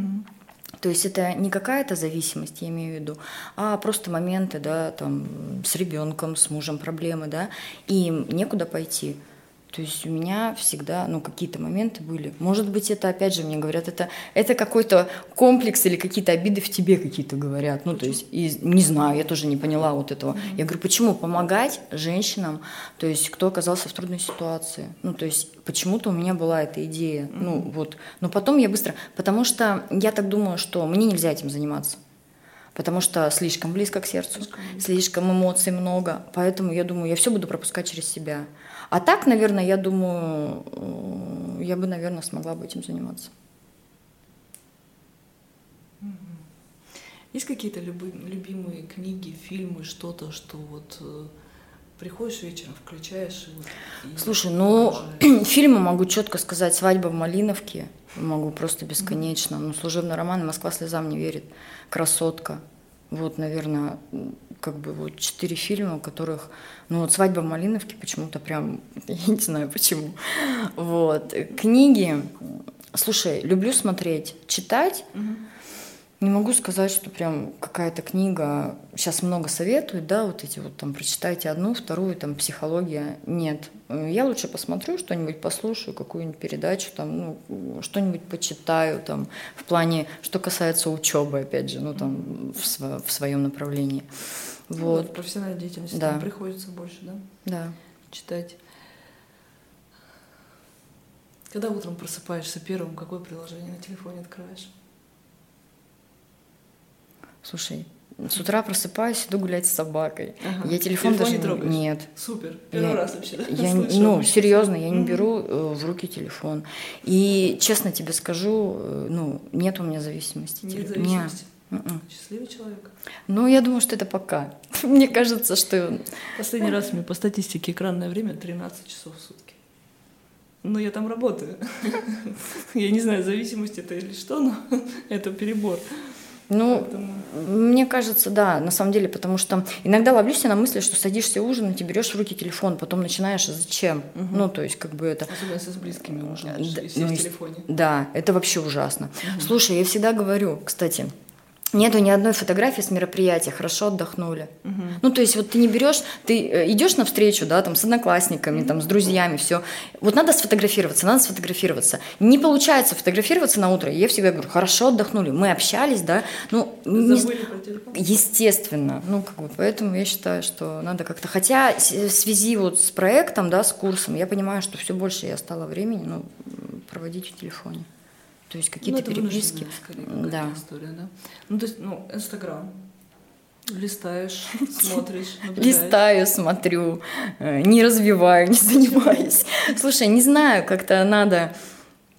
То есть это не какая-то зависимость, я имею в виду, а просто моменты, да, там, с ребенком, с мужем проблемы, да, и некуда пойти. То есть у меня всегда, ну, какие-то моменты были. Может быть, это, опять же, мне говорят, это, это какой-то комплекс или какие-то обиды в тебе какие-то говорят. Ну, то есть, и, не знаю, я тоже не поняла вот этого. Я говорю, почему помогать женщинам, то есть, кто оказался в трудной ситуации? Ну, то есть, почему-то у меня была эта идея. Ну, вот. Но потом я быстро... Потому что я так думаю, что мне нельзя этим заниматься. Потому что слишком близко к сердцу, слишком эмоций много. Поэтому я думаю, я все буду пропускать через себя. А так, наверное, я думаю, э, я бы, наверное, смогла бы этим заниматься. Есть какие-то люби- любимые книги, фильмы, что-то, что вот э, приходишь вечером, включаешь и Слушай, ну, окружает? фильмы могу четко сказать «Свадьба в Малиновке». Могу просто бесконечно. Ну, «Служебный роман» «Москва слезам не верит», «Красотка». Вот, наверное, как бы вот четыре фильма, у которых... Ну, вот «Свадьба в Малиновке» почему-то прям... Я не знаю почему. Вот. Книги... Слушай, люблю смотреть. Читать... Не могу сказать, что прям какая-то книга, сейчас много советуют, да, вот эти вот там прочитайте одну, вторую, там психология. Нет. Я лучше посмотрю что-нибудь, послушаю какую-нибудь передачу, там, ну, что-нибудь почитаю, там, в плане, что касается учебы, опять же, ну, там, в, сво- в своем направлении. Ну, Вот. в профессиональной деятельности Да. приходится больше, да, Да. читать. Когда утром просыпаешься первым, какое приложение на телефоне открываешь? Слушай, с утра просыпаюсь, иду гулять с собакой. Ага. Я телефон, Телефон даже не трогаешь? Нет. Супер, первый Я- раз вообще? Я, слышу ну, серьезно, я не беру э, в руки телефон. И честно тебе скажу, э, ну, нет у меня зависимости. Нет теле- Не. зависимости. М-м. Счастливый человек. Ну, я думаю, что это пока. Мне кажется, что... Последний раз мне по статистике экранное время 13 часов в сутки. Ну, я там работаю. Я не знаю, зависимость это или что, но это перебор. Ну, мне кажется, да, на самом деле, потому что иногда ловлюсь на мысли, что садишься ужинать и берешь в руки телефон, потом начинаешь, а зачем? Мгм. Ну, то есть, как бы это... Особенно если с близкими можно, Да, если ну, в телефоне. Да, это вообще ужасно. Слушай, я всегда говорю, кстати, нету ни одной фотографии с мероприятия, хорошо отдохнули. Ну, то есть вот ты не берешь, ты э, идешь навстречу, да, там, с одноклассниками, там, с друзьями, все. Вот надо сфотографироваться, надо сфотографироваться. Не получается фотографироваться на утро. Я всегда говорю, хорошо отдохнули, мы общались, да, ну, не-? Естественно, ну как бы, поэтому я считаю, что надо как-то, хотя с- в связи вот с проектом, да, с курсом, я понимаю, что все больше я стала времени, ну, проводить в телефоне, то есть какие-то ну, переписки, скорее, да. история, да? Ну, то есть, ну, Инстаграм. Листаешь, смотришь, наблюдаешь. Листаю, смотрю, э, не развиваю, не занимаюсь. Слушай, не знаю, как-то надо.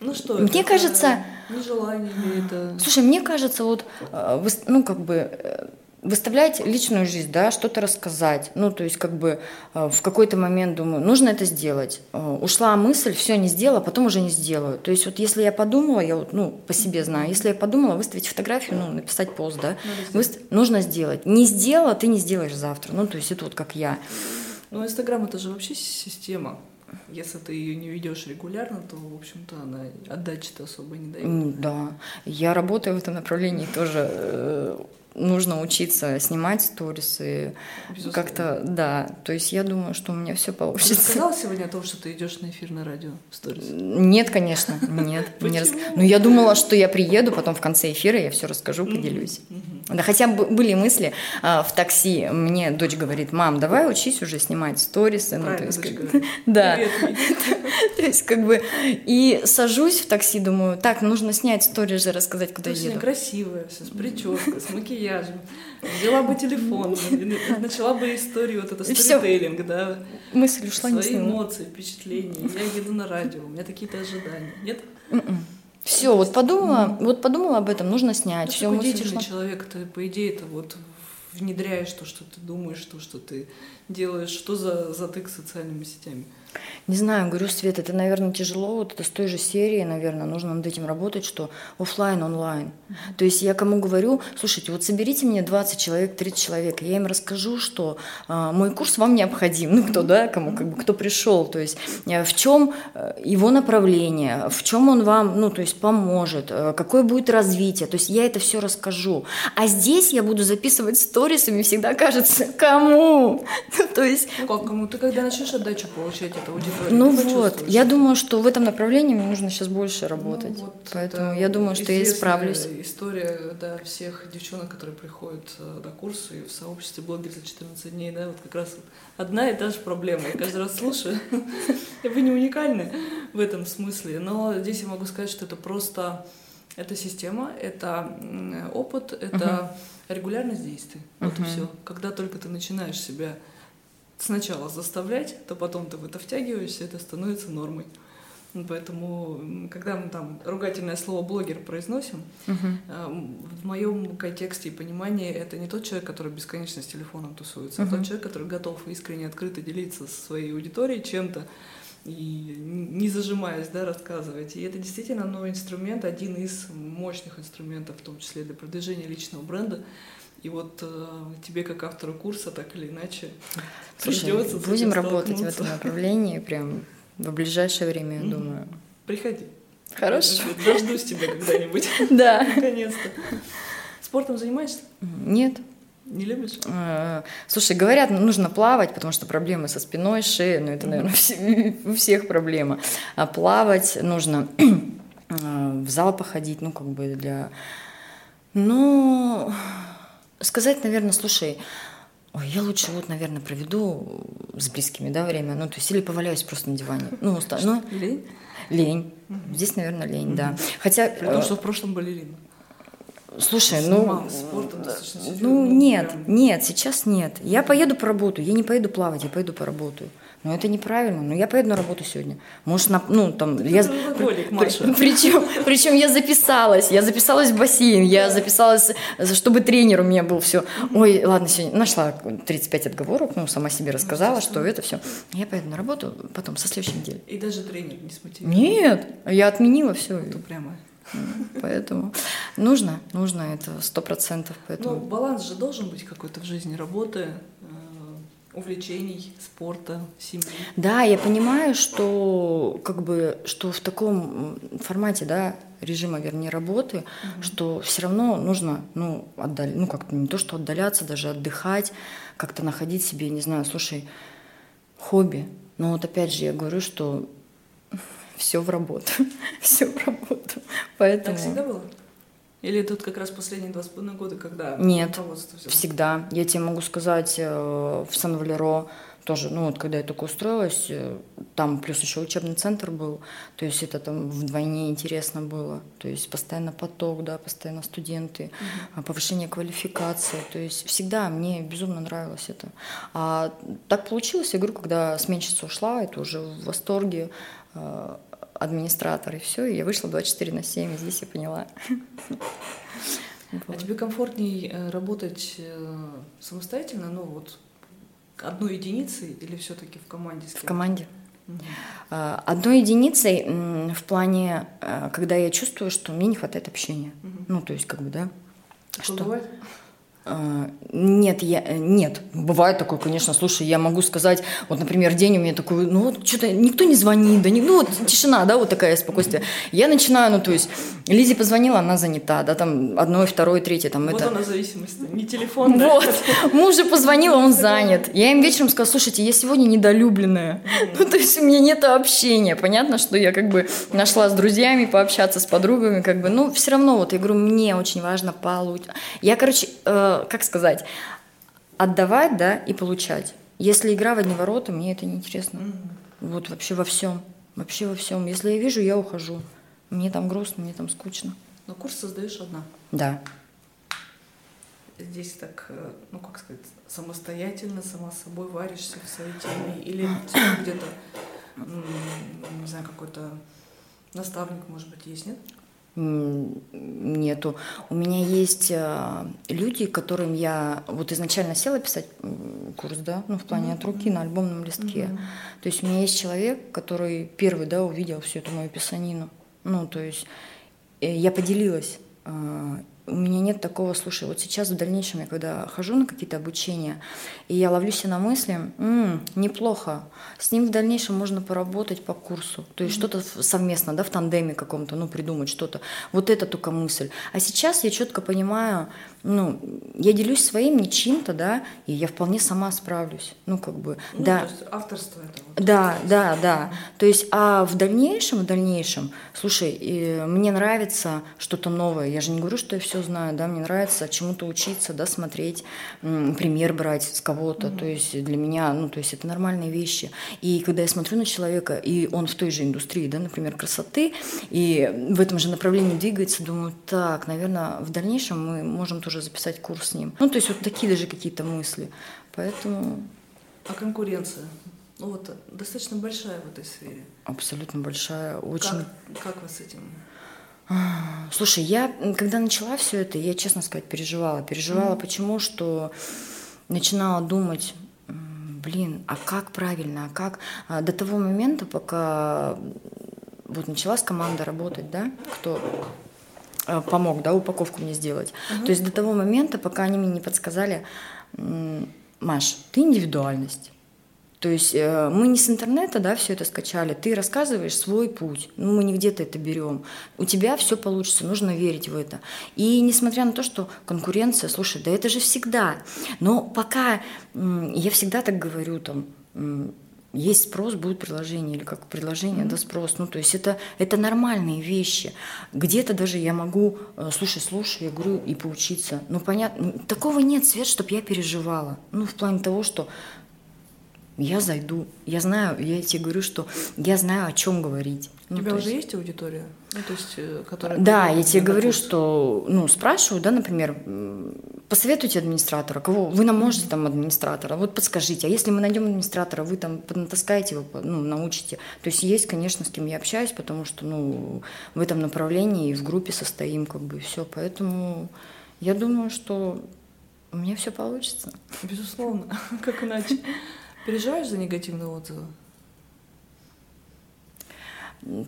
Ну что, Мне это кажется- Нежелание это... Слушай, мне кажется, вот, э, ну, как бы, э, выставлять личную жизнь, да, что-то рассказать. Ну, то есть, как бы, э, в какой-то момент думаю, нужно это сделать. Э, Ушла мысль, все не сделала, потом уже не сделаю. То есть, вот если я подумала, я вот, ну, по себе знаю, если я подумала выставить фотографию, ну, написать пост, да, выст- нужно сделать. Не сделала, ты не сделаешь завтра. Ну, то есть, это вот как я. Ну, Инстаграм это же вообще система. Если ты ее не ведешь регулярно, то, в общем-то, она отдачи-то особо не дает. Да, я работаю в этом направлении тоже. Нужно учиться снимать сторисы, как-то, да. То есть я думаю, что у меня все Ты получится. сказала сегодня о том, что ты идешь на эфир на радио сторис? Нет, конечно, нет. не рас- Почему? Ну, я думала, что я приеду, потом в конце эфира я все расскажу, поделюсь. Да, хотя бы были мысли а, в такси. Мне дочь говорит, мам, давай учись уже снимать сторисы. Ну, то есть, как-. Да. То есть, как бы, и сажусь в такси, думаю, так, нужно снять сторис же, рассказать, куда Ты еду. красивая, с прической, с макияжем. Взяла бы телефон, начала бы историю, вот это сторителлинг, да. Мысль ушла, не Свои эмоции, впечатления. Я еду на радио, у меня такие-то ожидания. Нет? Все, вот подумала, вот подумала об этом, нужно снять. Ты Все, такой деятельный человек, ты, по идее, ты вот внедряешь то, что ты думаешь, то, что ты делаешь. Что за затык социальными сетями? Не знаю, говорю, Свет, это, наверное, тяжело. Вот это с той же серии, наверное, нужно над этим работать, что оффлайн, онлайн. То есть я кому говорю, слушайте, вот соберите мне 20 человек, 30 человек, я им расскажу, что а, мой курс вам необходим. Ну, кто, да, кому, как бы, кто пришел. То есть э, в чем э, его направление, в чем он вам, ну, то есть поможет, э, какое будет развитие. То есть я это все расскажу. А здесь я буду записывать сторис, и мне всегда кажется, кому? То есть Ну как, кому ты когда начнешь отдачу получать от аудитории? ну вот, я думаю, что в этом направлении мне нужно сейчас больше Ну работать. вот Поэтому это я думаю, что я исправлюсь. История да, всех девчонок, которые приходят э, на курсы и в сообществе блогер за 14 дней, да, вот как раз одна и та же проблема. Я каждый раз слушаю. Вы не уникальны в этом смысле, но здесь я могу сказать, что это просто это система, это опыт, это регулярность действий. Вот и все. Когда только ты начинаешь себя сначала заставлять, то потом ты в это втягиваешься, это становится нормой. Ну, Поэтому, когда мы там ругательное слово блогер произносим, а, м, в моем контексте и понимании это не тот человек, который бесконечно с телефоном тусуется, а Мгм. тот человек, который готов искренне, открыто делиться со своей аудиторией чем-то и не зажимаясь, да, рассказывать. И это действительно новый инструмент, один из мощных инструментов, в том числе для продвижения личного бренда. И вот э, тебе, как автору курса, так или иначе, Слушай, придется будем работать в этом направлении прям в ближайшее время, я Мгм. думаю. Приходи. Хорошо. Дождусь тебя когда-нибудь. Да. Наконец-то. Спортом занимаешься? Нет. Не любишь? Э, Слушай, говорят, нужно плавать, потому что проблемы со спиной, шеей, ну это, наверное, у всех проблема. А плавать нужно э, в зал походить, ну как бы для... Ну, сказать, наверное, слушай, ой, я лучше вот, наверное, проведу с близкими, да, время, ну то есть или поваляюсь просто на диване. Ну, уста- ну Лень? лень. Здесь, наверное, лень, да. Хотя... При том, э, что в прошлом балерина. Слушай, ну, спортом ну серьезно, нет, прям. нет, сейчас нет. Я поеду поработаю, я не поеду плавать, я поеду поработаю. Но это неправильно. Но я поеду на работу сегодня. Может, на, ну там я Маша. причем, причем я записалась, я записалась в бассейн, я записалась, за- чтобы тренер у меня был все. Ой, ладно, сегодня нашла 35 отговорок, ну сама себе рассказала, что это все. Я поеду на работу потом со следующей недели. И даже тренер не смотивировал. Нет, я отменила все, Это прямо. поэтому нужно, нужно это сто процентов, Ну, баланс же должен быть какой-то в жизни работы, увлечений, спорта, семьи. Да, я понимаю, что как бы что в таком формате, да, режима, вернее, работы, что все равно нужно, ну, отдаль... ну, как-то не то, что отдаляться, даже отдыхать, как-то находить себе, не знаю, слушай, хобби. Но вот опять же я говорю, что все в работу, все в работу, поэтому. Так всегда было? Или тут как раз последние два с половиной года, когда Нет, Всегда. Я тебе могу сказать, э, в Сан-Валеро тоже, ну вот когда я только устроилась, э, там плюс еще учебный центр был, то есть это там вдвойне интересно было, то есть постоянно поток, да, постоянно студенты, а, повышение квалификации, то есть всегда мне безумно нравилось это. А так получилось, я говорю, когда сменщица ушла, это уже в восторге, э, администратор, и все, и я вышла 24 на 7, и здесь я поняла. А тебе комфортней э, работать э, самостоятельно, ну вот одной единицей или все-таки в команде? В команде. А, Одной единицей в плане, э, когда я чувствую, что мне не хватает общения. Ну, то есть, как бы, да. Что Что? бывает? Нет, я, э, нет, бывает такое, конечно, слушай, я могу сказать, вот, например, день у меня такой, ну, вот что-то никто не звонит, да, не, ну, вот тишина, да, вот такая спокойствие. Я начинаю, ну, то есть, Лизе позвонила, она занята, да, там, одно, второе, третье, там, Вот это... она зависимость. Не телефон, да? Вот, мужу позвонила, он занят. Я им вечером сказала, слушайте, я сегодня недолюбленная. Ну, то есть у меня нет общения. Понятно, что я как бы нашла с друзьями пообщаться, с подругами, как бы, ну, все равно, вот, я говорю, мне очень важно получить. Я, короче, э, как сказать, отдавать, да, и получать. Если игра в одни ворота, мне это неинтересно. Вот вообще во всем. Вообще во всем. Если я вижу, я ухожу. Мне там грустно, мне там скучно. Но курс создаешь одна. Да. Здесь так, э, ну как сказать, самостоятельно, сама собой варишься в своей теме. Или где-то, не знаю, какой-то наставник, может быть, есть, нет? Нету. У меня есть э, люди, которым я вот изначально села писать курс, да, ну в плане от руки на альбомном листке. То есть у меня есть человек, который первый, да, увидел всю эту мою писанину. Ну, то есть э, я поделилась. У меня нет такого, слушай, вот сейчас в дальнейшем я когда хожу на какие-то обучения, и я ловлю себя на мысли, «М, неплохо, с ним в дальнейшем можно поработать по курсу, то есть что-то в- совместно, да, в тандеме каком-то, ну, придумать что-то. Вот это только мысль. А сейчас я четко понимаю, ну, я делюсь своим, не чьим-то, да, и я вполне сама справлюсь. Ну, как бы, Ну, да. То есть авторство это вот. Да, да, да. То есть, а в дальнейшем, в дальнейшем, слушай, э, мне нравится что-то новое. Я же не говорю, что я все знаю, да, мне нравится чему-то учиться, да, смотреть, м, пример брать с кого-то. То есть для меня, ну, то есть это нормальные вещи. И когда я смотрю на человека, и он в той же индустрии, да, например, красоты, и в этом же направлении двигается, думаю, так, наверное, в дальнейшем мы можем тоже записать курс с ним. Ну, то есть вот такие даже какие-то мысли. Поэтому А конкуренция? Ну вот достаточно большая в этой сфере. абсолютно большая, очень... Как, как вы с этим? Слушай, я, когда начала все это, я, честно сказать, переживала. Переживала почему? Что начинала думать, блин, а как правильно, а как... А, До того момента, пока вот началась команда работать, да, кто помог, да, упаковку мне сделать. То есть до того момента, пока они мне не подсказали, Маш, ты индивидуальность, То есть э, мы не с интернета, да, все это скачали. Ты рассказываешь свой путь. Ну, мы не где-то это берем. У тебя все получится, нужно верить в это. И несмотря на то, что конкуренция, слушай, да это же всегда. Но пока я всегда так говорю, там, есть спрос, будет предложение, или как предложение, mm-hmm. да спрос. Ну, то есть это, это нормальные вещи. Где-то даже я могу, э, слушай, слушай, я говорю, и поучиться. Ну, понятно, такого нет, Свет, чтобы я переживала. Ну, в плане того, что я зайду. Я знаю, я тебе говорю, что я знаю, о чем говорить. У ну, тебя уже есть... есть аудитория? Ну, то есть, э, которая... Да, я тебе говорю, курс. что, ну, спрашиваю, да, например, посоветуйте администратора, кого вы нам можете там администратора, вот подскажите, а если мы найдем администратора, вы там натаскаете его, ну, научите. То есть есть, конечно, с кем я общаюсь, потому что, ну, в этом направлении и в группе состоим, как бы, все, поэтому я думаю, что у меня все получится. Безусловно, как иначе. Переживаешь за негативные отзывы?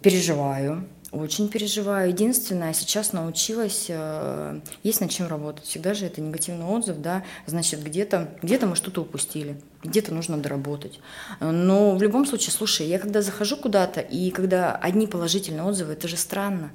Переживаю, очень переживаю. Единственное, сейчас научилась, э, есть над чем работать. Всегда же это негативный отзыв, да, значит, где-то где мы что-то упустили, где-то нужно доработать. Но в любом случае, слушай, я когда захожу куда-то, и когда одни положительные отзывы, это же странно.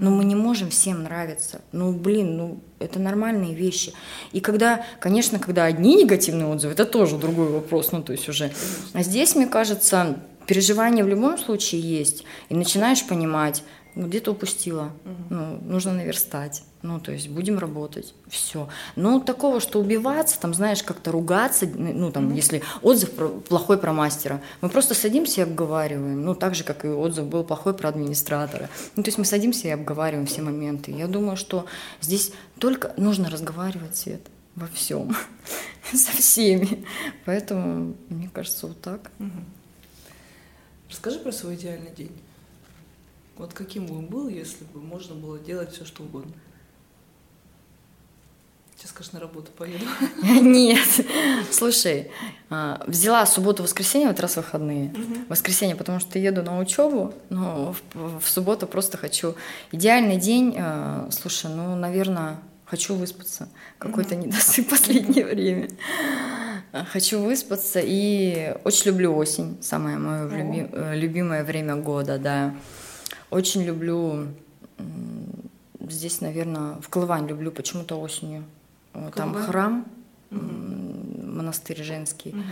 Но мы не можем всем нравиться. Ну, блин, ну, это нормальные вещи. И когда, конечно, когда одни негативные отзывы, это тоже другой вопрос, ну, то есть уже. А здесь, мне кажется, переживания в любом случае есть. И начинаешь понимать, где-то упустила, ну, нужно наверстать. Ну, то есть будем работать, все. Но такого, что убиваться, там, знаешь, как-то ругаться, ну, там, mm-hmm. если отзыв про, плохой про мастера, мы просто садимся и обговариваем, ну, так же, как и отзыв был плохой про администратора. Ну, то есть мы садимся и обговариваем все моменты. Я думаю, что здесь только нужно разговаривать, Свет, во всем, со всеми. Поэтому, мне кажется, вот так. Расскажи про свой идеальный день. Вот каким бы он был, если бы можно было делать все, что угодно? Сейчас, скажешь, на работу поеду. Нет. Слушай, а, взяла субботу-воскресенье, вот раз выходные. Воскресенье, потому что еду на учебу, но в, в субботу просто хочу. Идеальный день, а, слушай, ну, наверное, хочу выспаться. Какой-то недосып в последнее время. Хочу выспаться и очень люблю осень, самое мое люби, э, любимое время года, да. Очень люблю здесь, наверное, в Колывань люблю почему-то осенью. Там храм, угу. монастырь женский. Угу.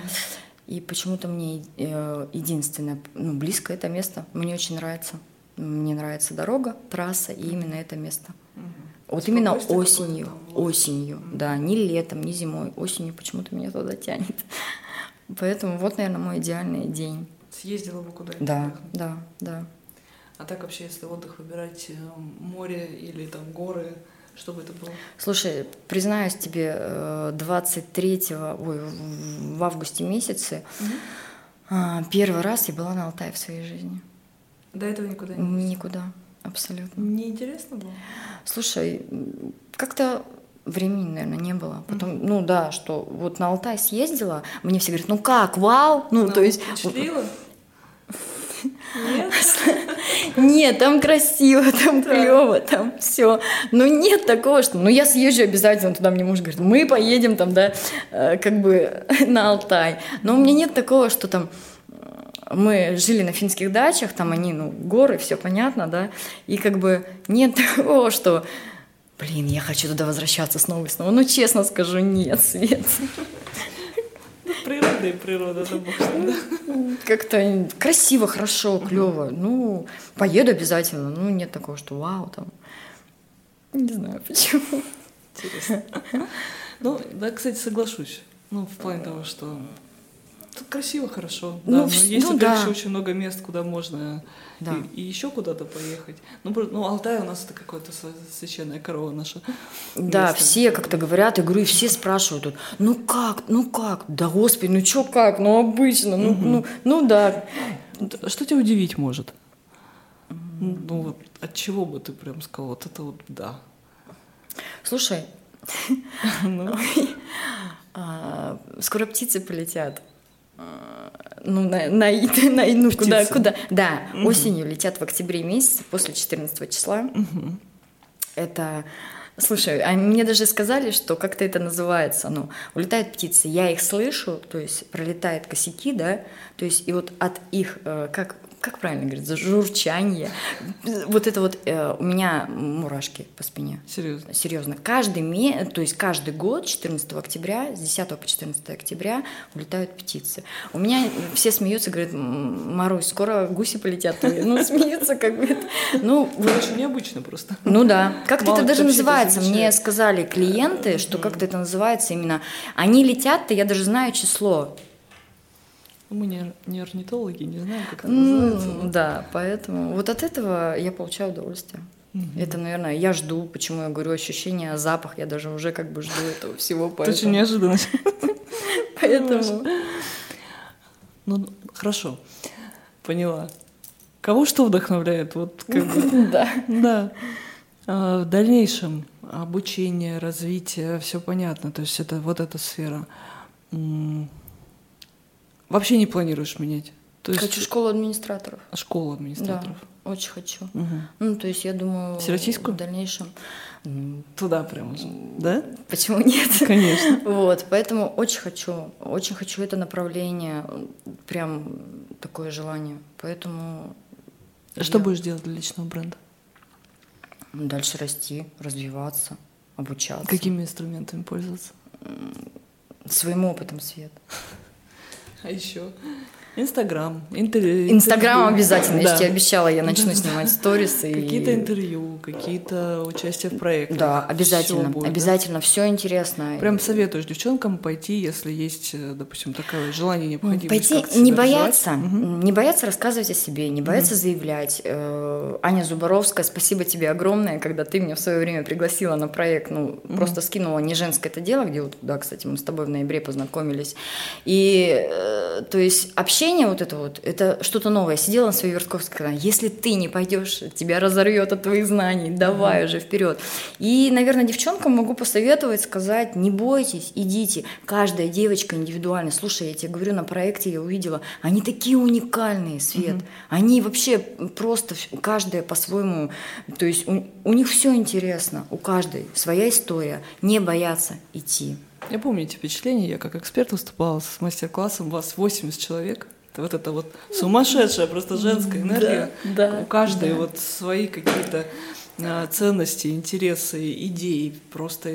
И почему-то мне э, единственное, ну, близко это место. Мне очень нравится. Мне нравится дорога, трасса и именно это место. Угу. Вот именно осенью, осенью, угу. да, не летом, не зимой, осенью почему-то меня туда тянет. Поэтому вот, наверное, мой идеальный день. Съездила бы куда-нибудь? Да, да, да. А так вообще, если отдых выбирать, э, море или там горы, что бы это было? Слушай, признаюсь тебе, 23 э, ой, в августе месяце угу. первый раз я была на Алтае в своей жизни. До этого никуда не ездила? Никуда, абсолютно. Не интересно было? Слушай, как-то времени, наверное, не было. Потом, mm-hmm. ну да, что вот на Алтай съездила, мне все говорят, ну как, вау, ну, ну то есть... Впечатлило? Нет? Нет, там красиво, там да. клево, там все. Но нет такого, что ну я съезжу обязательно туда, мне муж говорит, мы поедем там, да, э, как бы на Алтай. Но у меня нет такого, что там э, мы жили на финских дачах, там они, ну, горы, все понятно, да, и как бы нет такого, что, блин, я хочу туда возвращаться снова и снова. Ну, честно скажу, нет, Свет. Природа и природа, да, Как-то красиво, хорошо, клево. Ну, поеду обязательно. Ну, нет такого, что вау, там. Не знаю почему. Интересно. Ну, да, кстати, соглашусь. Ну, в плане того, что красиво, хорошо. Ну, да, но есть, ну, опять да. очень много мест, куда можно да. и, и еще куда-то поехать. Ну, ну, Алтай у нас это какая-то священная корова наша. Да, место. все как-то говорят, я говорю, и все спрашивают, ну как, ну как? Да господи, ну что как? Ну обычно, ну, угу. ну, ну да. Что тебя удивить может? Ну вот от чего бы ты прям сказал, вот это вот да. Слушай, ну. А, скоро птицы полетят ну, на, на, на, ну куда, куда, да, угу. осенью летят в октябре месяце, после 14 числа. Угу. Это Слушай, а мне даже сказали, что как-то это называется, ну, улетают птицы, я их слышу, то есть пролетают косяки, да, то есть и вот от их, э, как как правильно говорится, журчание. Вот это вот э, у меня мурашки по спине. Серьезно? Серьезно. Каждый, ме... то есть каждый год, 14 октября, с 10 по 14 октября улетают птицы. У меня все смеются, говорят, Марусь, скоро гуси полетят. Ну, смеются как бы. Ну, вы очень необычно просто. Ну да. Как-то это даже называется. Мне сказали клиенты, что как-то это называется именно. Они летят-то, я даже знаю число. Мы не, не орнитологи, не знаем, как это называется. Да, поэтому вот от этого я получаю удовольствие. Это, наверное, я жду, почему я говорю ощущение, запах, я даже уже как бы жду этого всего. Поэтому... Это очень неожиданно. Поэтому... Ну, хорошо, поняла. Кого что вдохновляет? Вот как бы... Да. Да. А, в дальнейшем обучение, развитие, все понятно. То есть это вот эта сфера. Вообще не планируешь менять? То есть... Хочу школу администраторов. А школу администраторов? Да, очень хочу. Угу. Ну, то есть я думаю... Всероссийскую? В дальнейшем... Туда прямо да? Почему нет? Конечно. Вот, поэтому очень хочу, очень хочу это направление, прям такое желание. Поэтому... Что я... будешь делать для личного бренда? Дальше расти, развиваться, обучаться. Какими инструментами пользоваться? Своим опытом, Свет. А еще Инстаграм. Инстаграм обязательно, да. я тебе обещала, я начну снимать сторисы. Какие-то интервью, какие-то участия в проектах. Да, обязательно, будет, обязательно, да? все интересно. Прям советуешь девчонкам пойти, если есть, э, допустим, такое желание, необходимость. Пойти, не бояться, угу. не бояться рассказывать о себе, не бояться угу. заявлять. Э, Аня Зубаровская, спасибо тебе огромное, когда ты меня в свое время пригласила на проект, ну, угу. просто скинула не женское это дело, где вот, да, кстати, мы с тобой в ноябре познакомились. И, э, то есть, общение общение вот это вот, это что-то новое. Сидела на своей Вертковской, сказала, если ты не пойдешь, тебя разорвет от твоих знаний, давай mm-hmm. уже вперед. И, наверное, девчонкам могу посоветовать, сказать, не бойтесь, идите. Каждая девочка индивидуально. Слушай, я тебе говорю, на проекте я увидела, они такие уникальные, Свет. Mm-hmm. Они вообще просто, каждая по-своему, то есть у, у них все интересно, у каждой своя история. Не бояться идти. Я помню эти впечатления, я как эксперт выступала с мастер-классом, у вас 80 человек вот это вот сумасшедшая просто женская энергия. Да, да, У каждой да. вот свои какие-то а, ценности, интересы, идеи. Просто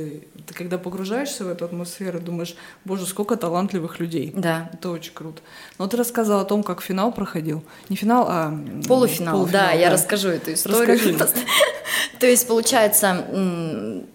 ты когда погружаешься в эту атмосферу, думаешь, боже, сколько талантливых людей. Да. Это очень круто. Но ты рассказала о том, как финал проходил. Не финал, а полуфинал. полуфинал да, да, я расскажу эту историю. Расскажи. То есть, получается,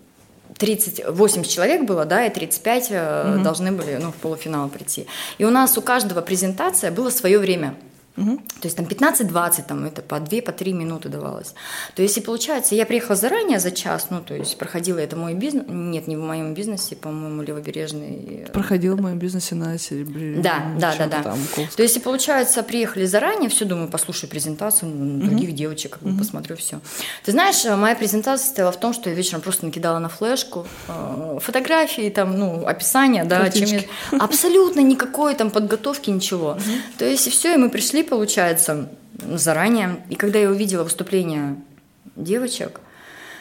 38 человек было, да, и 35 угу. должны были ну, в полуфинал прийти. И у нас у каждого презентация было свое время. Угу. То есть там 15-20, там это по 2, по 3 минуты давалось. То есть и получается, я приехала заранее за час, ну то есть проходила это мой бизнес, нет, не в моем бизнесе, по-моему, левобережный. Э, проходила в моем бизнесе на серебре. Да, да, да, да. Там, то есть и получается, приехали заранее, все, думаю, послушаю презентацию угу. других девочек, как бы угу. посмотрю все. Ты знаешь, э, моя презентация состояла в том, что я вечером просто накидала на флешку э, фотографии, там, ну, описание, да, чем я... Абсолютно никакой там подготовки, ничего. Угу. То есть и все, и мы пришли, получается, заранее. И когда я увидела выступление девочек,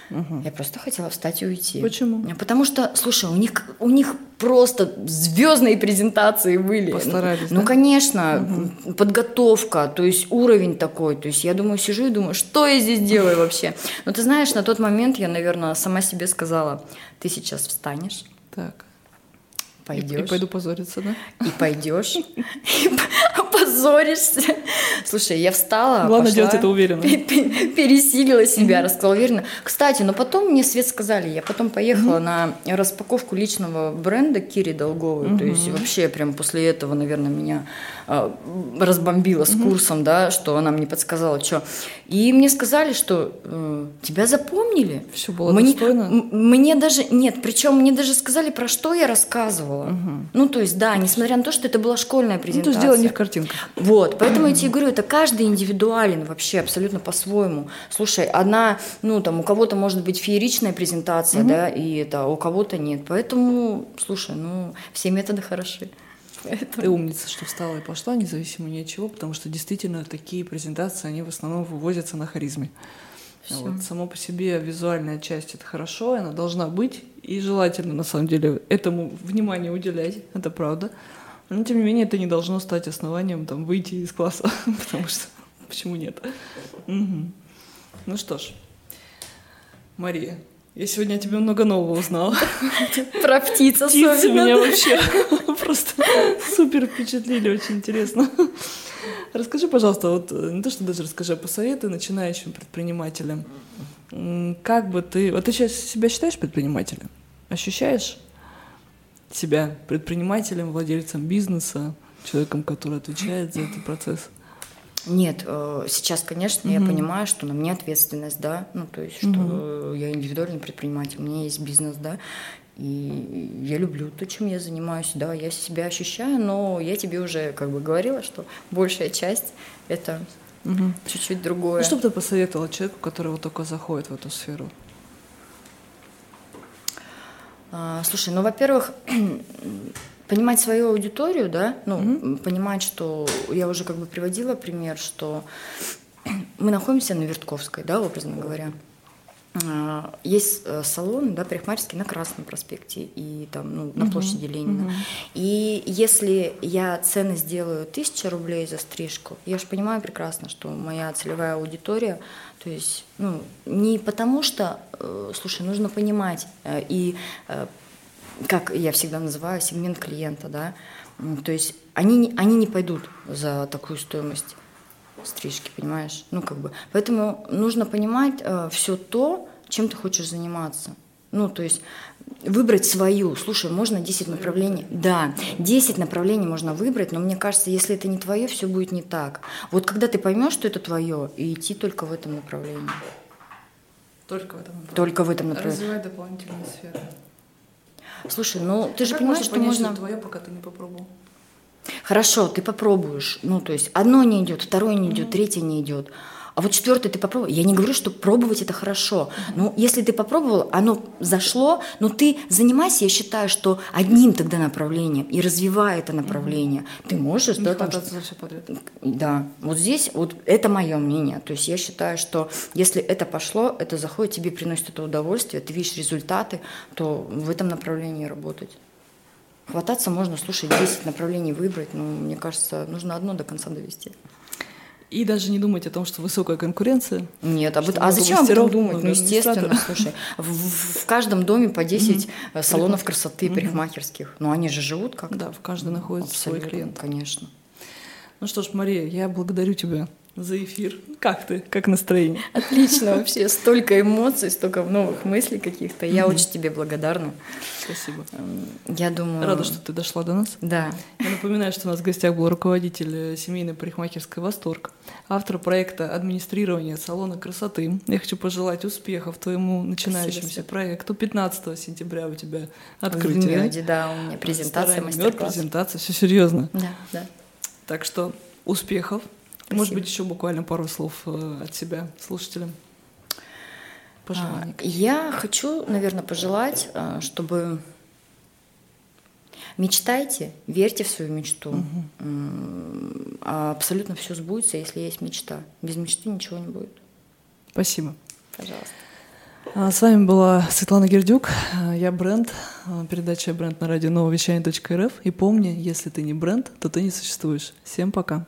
Угу. Я просто хотела встать и уйти. Почему? Потому что, слушай, у них, у них просто звездные презентации были. Постарались. Ну, да? конечно, угу. подготовка, то есть уровень такой. То есть я думаю, сижу и думаю, что я здесь делаю вообще. Но ты знаешь, на тот момент я, наверное, сама себе сказала, ты сейчас встанешь. Так пойдешь. И, и пойду позориться, да? И пойдешь, позоришься. Слушай, я встала, Главное пошла, делать это уверенно. Пересилила себя, рассказала уверенно. Кстати, но потом мне Свет сказали, я потом поехала на распаковку личного бренда Кири Долговой. То есть вообще прям после этого, наверное, меня разбомбила с курсом, да, что она мне подсказала, что. И мне сказали, что э, тебя запомнили. Все было мне, достойно? Мне даже, нет, причем мне даже сказали, про что я рассказывала. Ну, то есть, да, несмотря на то, что это была школьная презентация. Ну, то есть дело не в картинках. Вот, поэтому я тебе говорю, это каждый индивидуален вообще, абсолютно по-своему. Слушай, одна, ну, там, у кого-то может быть фееричная презентация, да, и это, а у кого-то нет. Поэтому, слушай, ну, все методы хороши. Поэтому... Ты умница, что встала и пошла, независимо ни от чего, потому что действительно такие презентации, они в основном вывозятся на харизме. Всё. Вот само по себе визуальная часть это хорошо, она должна быть, и желательно на самом деле этому внимание уделять, это правда. Но тем не менее это не должно стать основанием там выйти из класса, потому что почему нет? Угу. Ну что ж, Мария, я сегодня о тебе много нового узнала. Про птиц особенно. Птицы меня вообще просто супер впечатлили, очень интересно. Расскажи, пожалуйста, вот э, не то, что даже расскажи, а посоветуй начинающим предпринимателям. Как бы ты... Вот ты сейчас себя считаешь предпринимателем? Ощущаешь себя предпринимателем, владельцем бизнеса, человеком, который отвечает за этот процесс? Нет, э, сейчас, конечно, mm-hmm. я понимаю, что на мне ответственность, да, ну, то есть, что mm-hmm. я индивидуальный предприниматель, у меня есть бизнес, да, и я люблю то, чем я занимаюсь, да, я себя ощущаю, но я тебе уже как бы говорила, что большая часть — это угу. чуть-чуть другое. Ну, что бы ты посоветовала человеку, который вот только заходит в эту сферу? А, слушай, ну, во-первых, понимать свою аудиторию, да, ну, mm понимать, что я уже как бы приводила пример, что мы находимся на Вертковской, да, образно говоря. А, есть э, салон, да, парикмахерский на Красном проспекте и там, ну, на площади Ленина. Угу. И если я цены сделаю тысяча рублей за стрижку, я же понимаю прекрасно, что моя целевая аудитория, то есть, ну, не потому что, э, слушай, нужно понимать э, и как я всегда называю, сегмент клиента, да, то есть они, они не пойдут за такую стоимость стрижки, понимаешь? Ну, как бы. Поэтому нужно понимать э, все то, чем ты хочешь заниматься. Ну, то есть выбрать свою. Слушай, можно 10 направлений. Да, 10 направлений можно выбрать, но мне кажется, если это не твое, все будет не так. Вот когда ты поймешь, что это твое, и идти только в этом направлении. Только в этом направлении. Только в этом направлении. Развивать дополнительные сферы. Слушай, ну ты а же понимаешь, что понять, можно. Что твое, пока ты не попробовал. Хорошо, ты попробуешь. Ну, то есть одно не идет, второе не идет, mm-hmm. третье не идет. А вот четвертое ты попробовал. Я не говорю, что пробовать это хорошо. Ну, если ты попробовал, оно зашло, но ты занимайся, я считаю, что одним тогда направлением и развивай это направление. Ты можешь, не да, там, за все подряд. Да. Вот здесь вот это мое мнение. То есть я считаю, что если это пошло, это заходит, тебе приносит это удовольствие, ты видишь результаты, то в этом направлении работать. Хвататься можно, слушай, 10 направлений выбрать, но мне кажется, нужно одно до конца довести. И даже не думать о том, что высокая конкуренция. Нет, об, а зачем об этом думать? Ну, естественно, слушай, в, в каждом доме по 10 mm-hmm. салонов красоты, mm-hmm. парикмахерских. Но они же живут как-то. Да, в каждом находится Абсолютно, свой клиент. Конечно. Ну что ж, Мария, я благодарю тебя за эфир. Как ты? Как настроение? Отлично вообще. Столько эмоций, столько новых мыслей каких-то. Я очень тебе благодарна. Спасибо. Я думаю... Рада, что ты дошла до нас. Да. Я напоминаю, что у нас в гостях был руководитель семейной парикмахерской «Восторг», автор проекта администрирования салона красоты. Я хочу пожелать успехов твоему начинающемуся Спасибо. проекту. 15 сентября у тебя открытие. В Мёде, да, у меня презентация, мастер-класс. презентация, все серьезно. Да, да. Так что успехов. Спасибо. Может быть, еще буквально пару слов э, от себя слушателям. Пожелания. Я хочу, наверное, пожелать, э, чтобы мечтайте, верьте в свою мечту. Угу. Абсолютно все сбудется, если есть мечта. Без мечты ничего не будет. Спасибо. Пожалуйста. А, с вами была Светлана Гердюк, я бренд, передача «Бренд» на радио нововещание.рф. И помни, если ты не бренд, то ты не существуешь. Всем пока.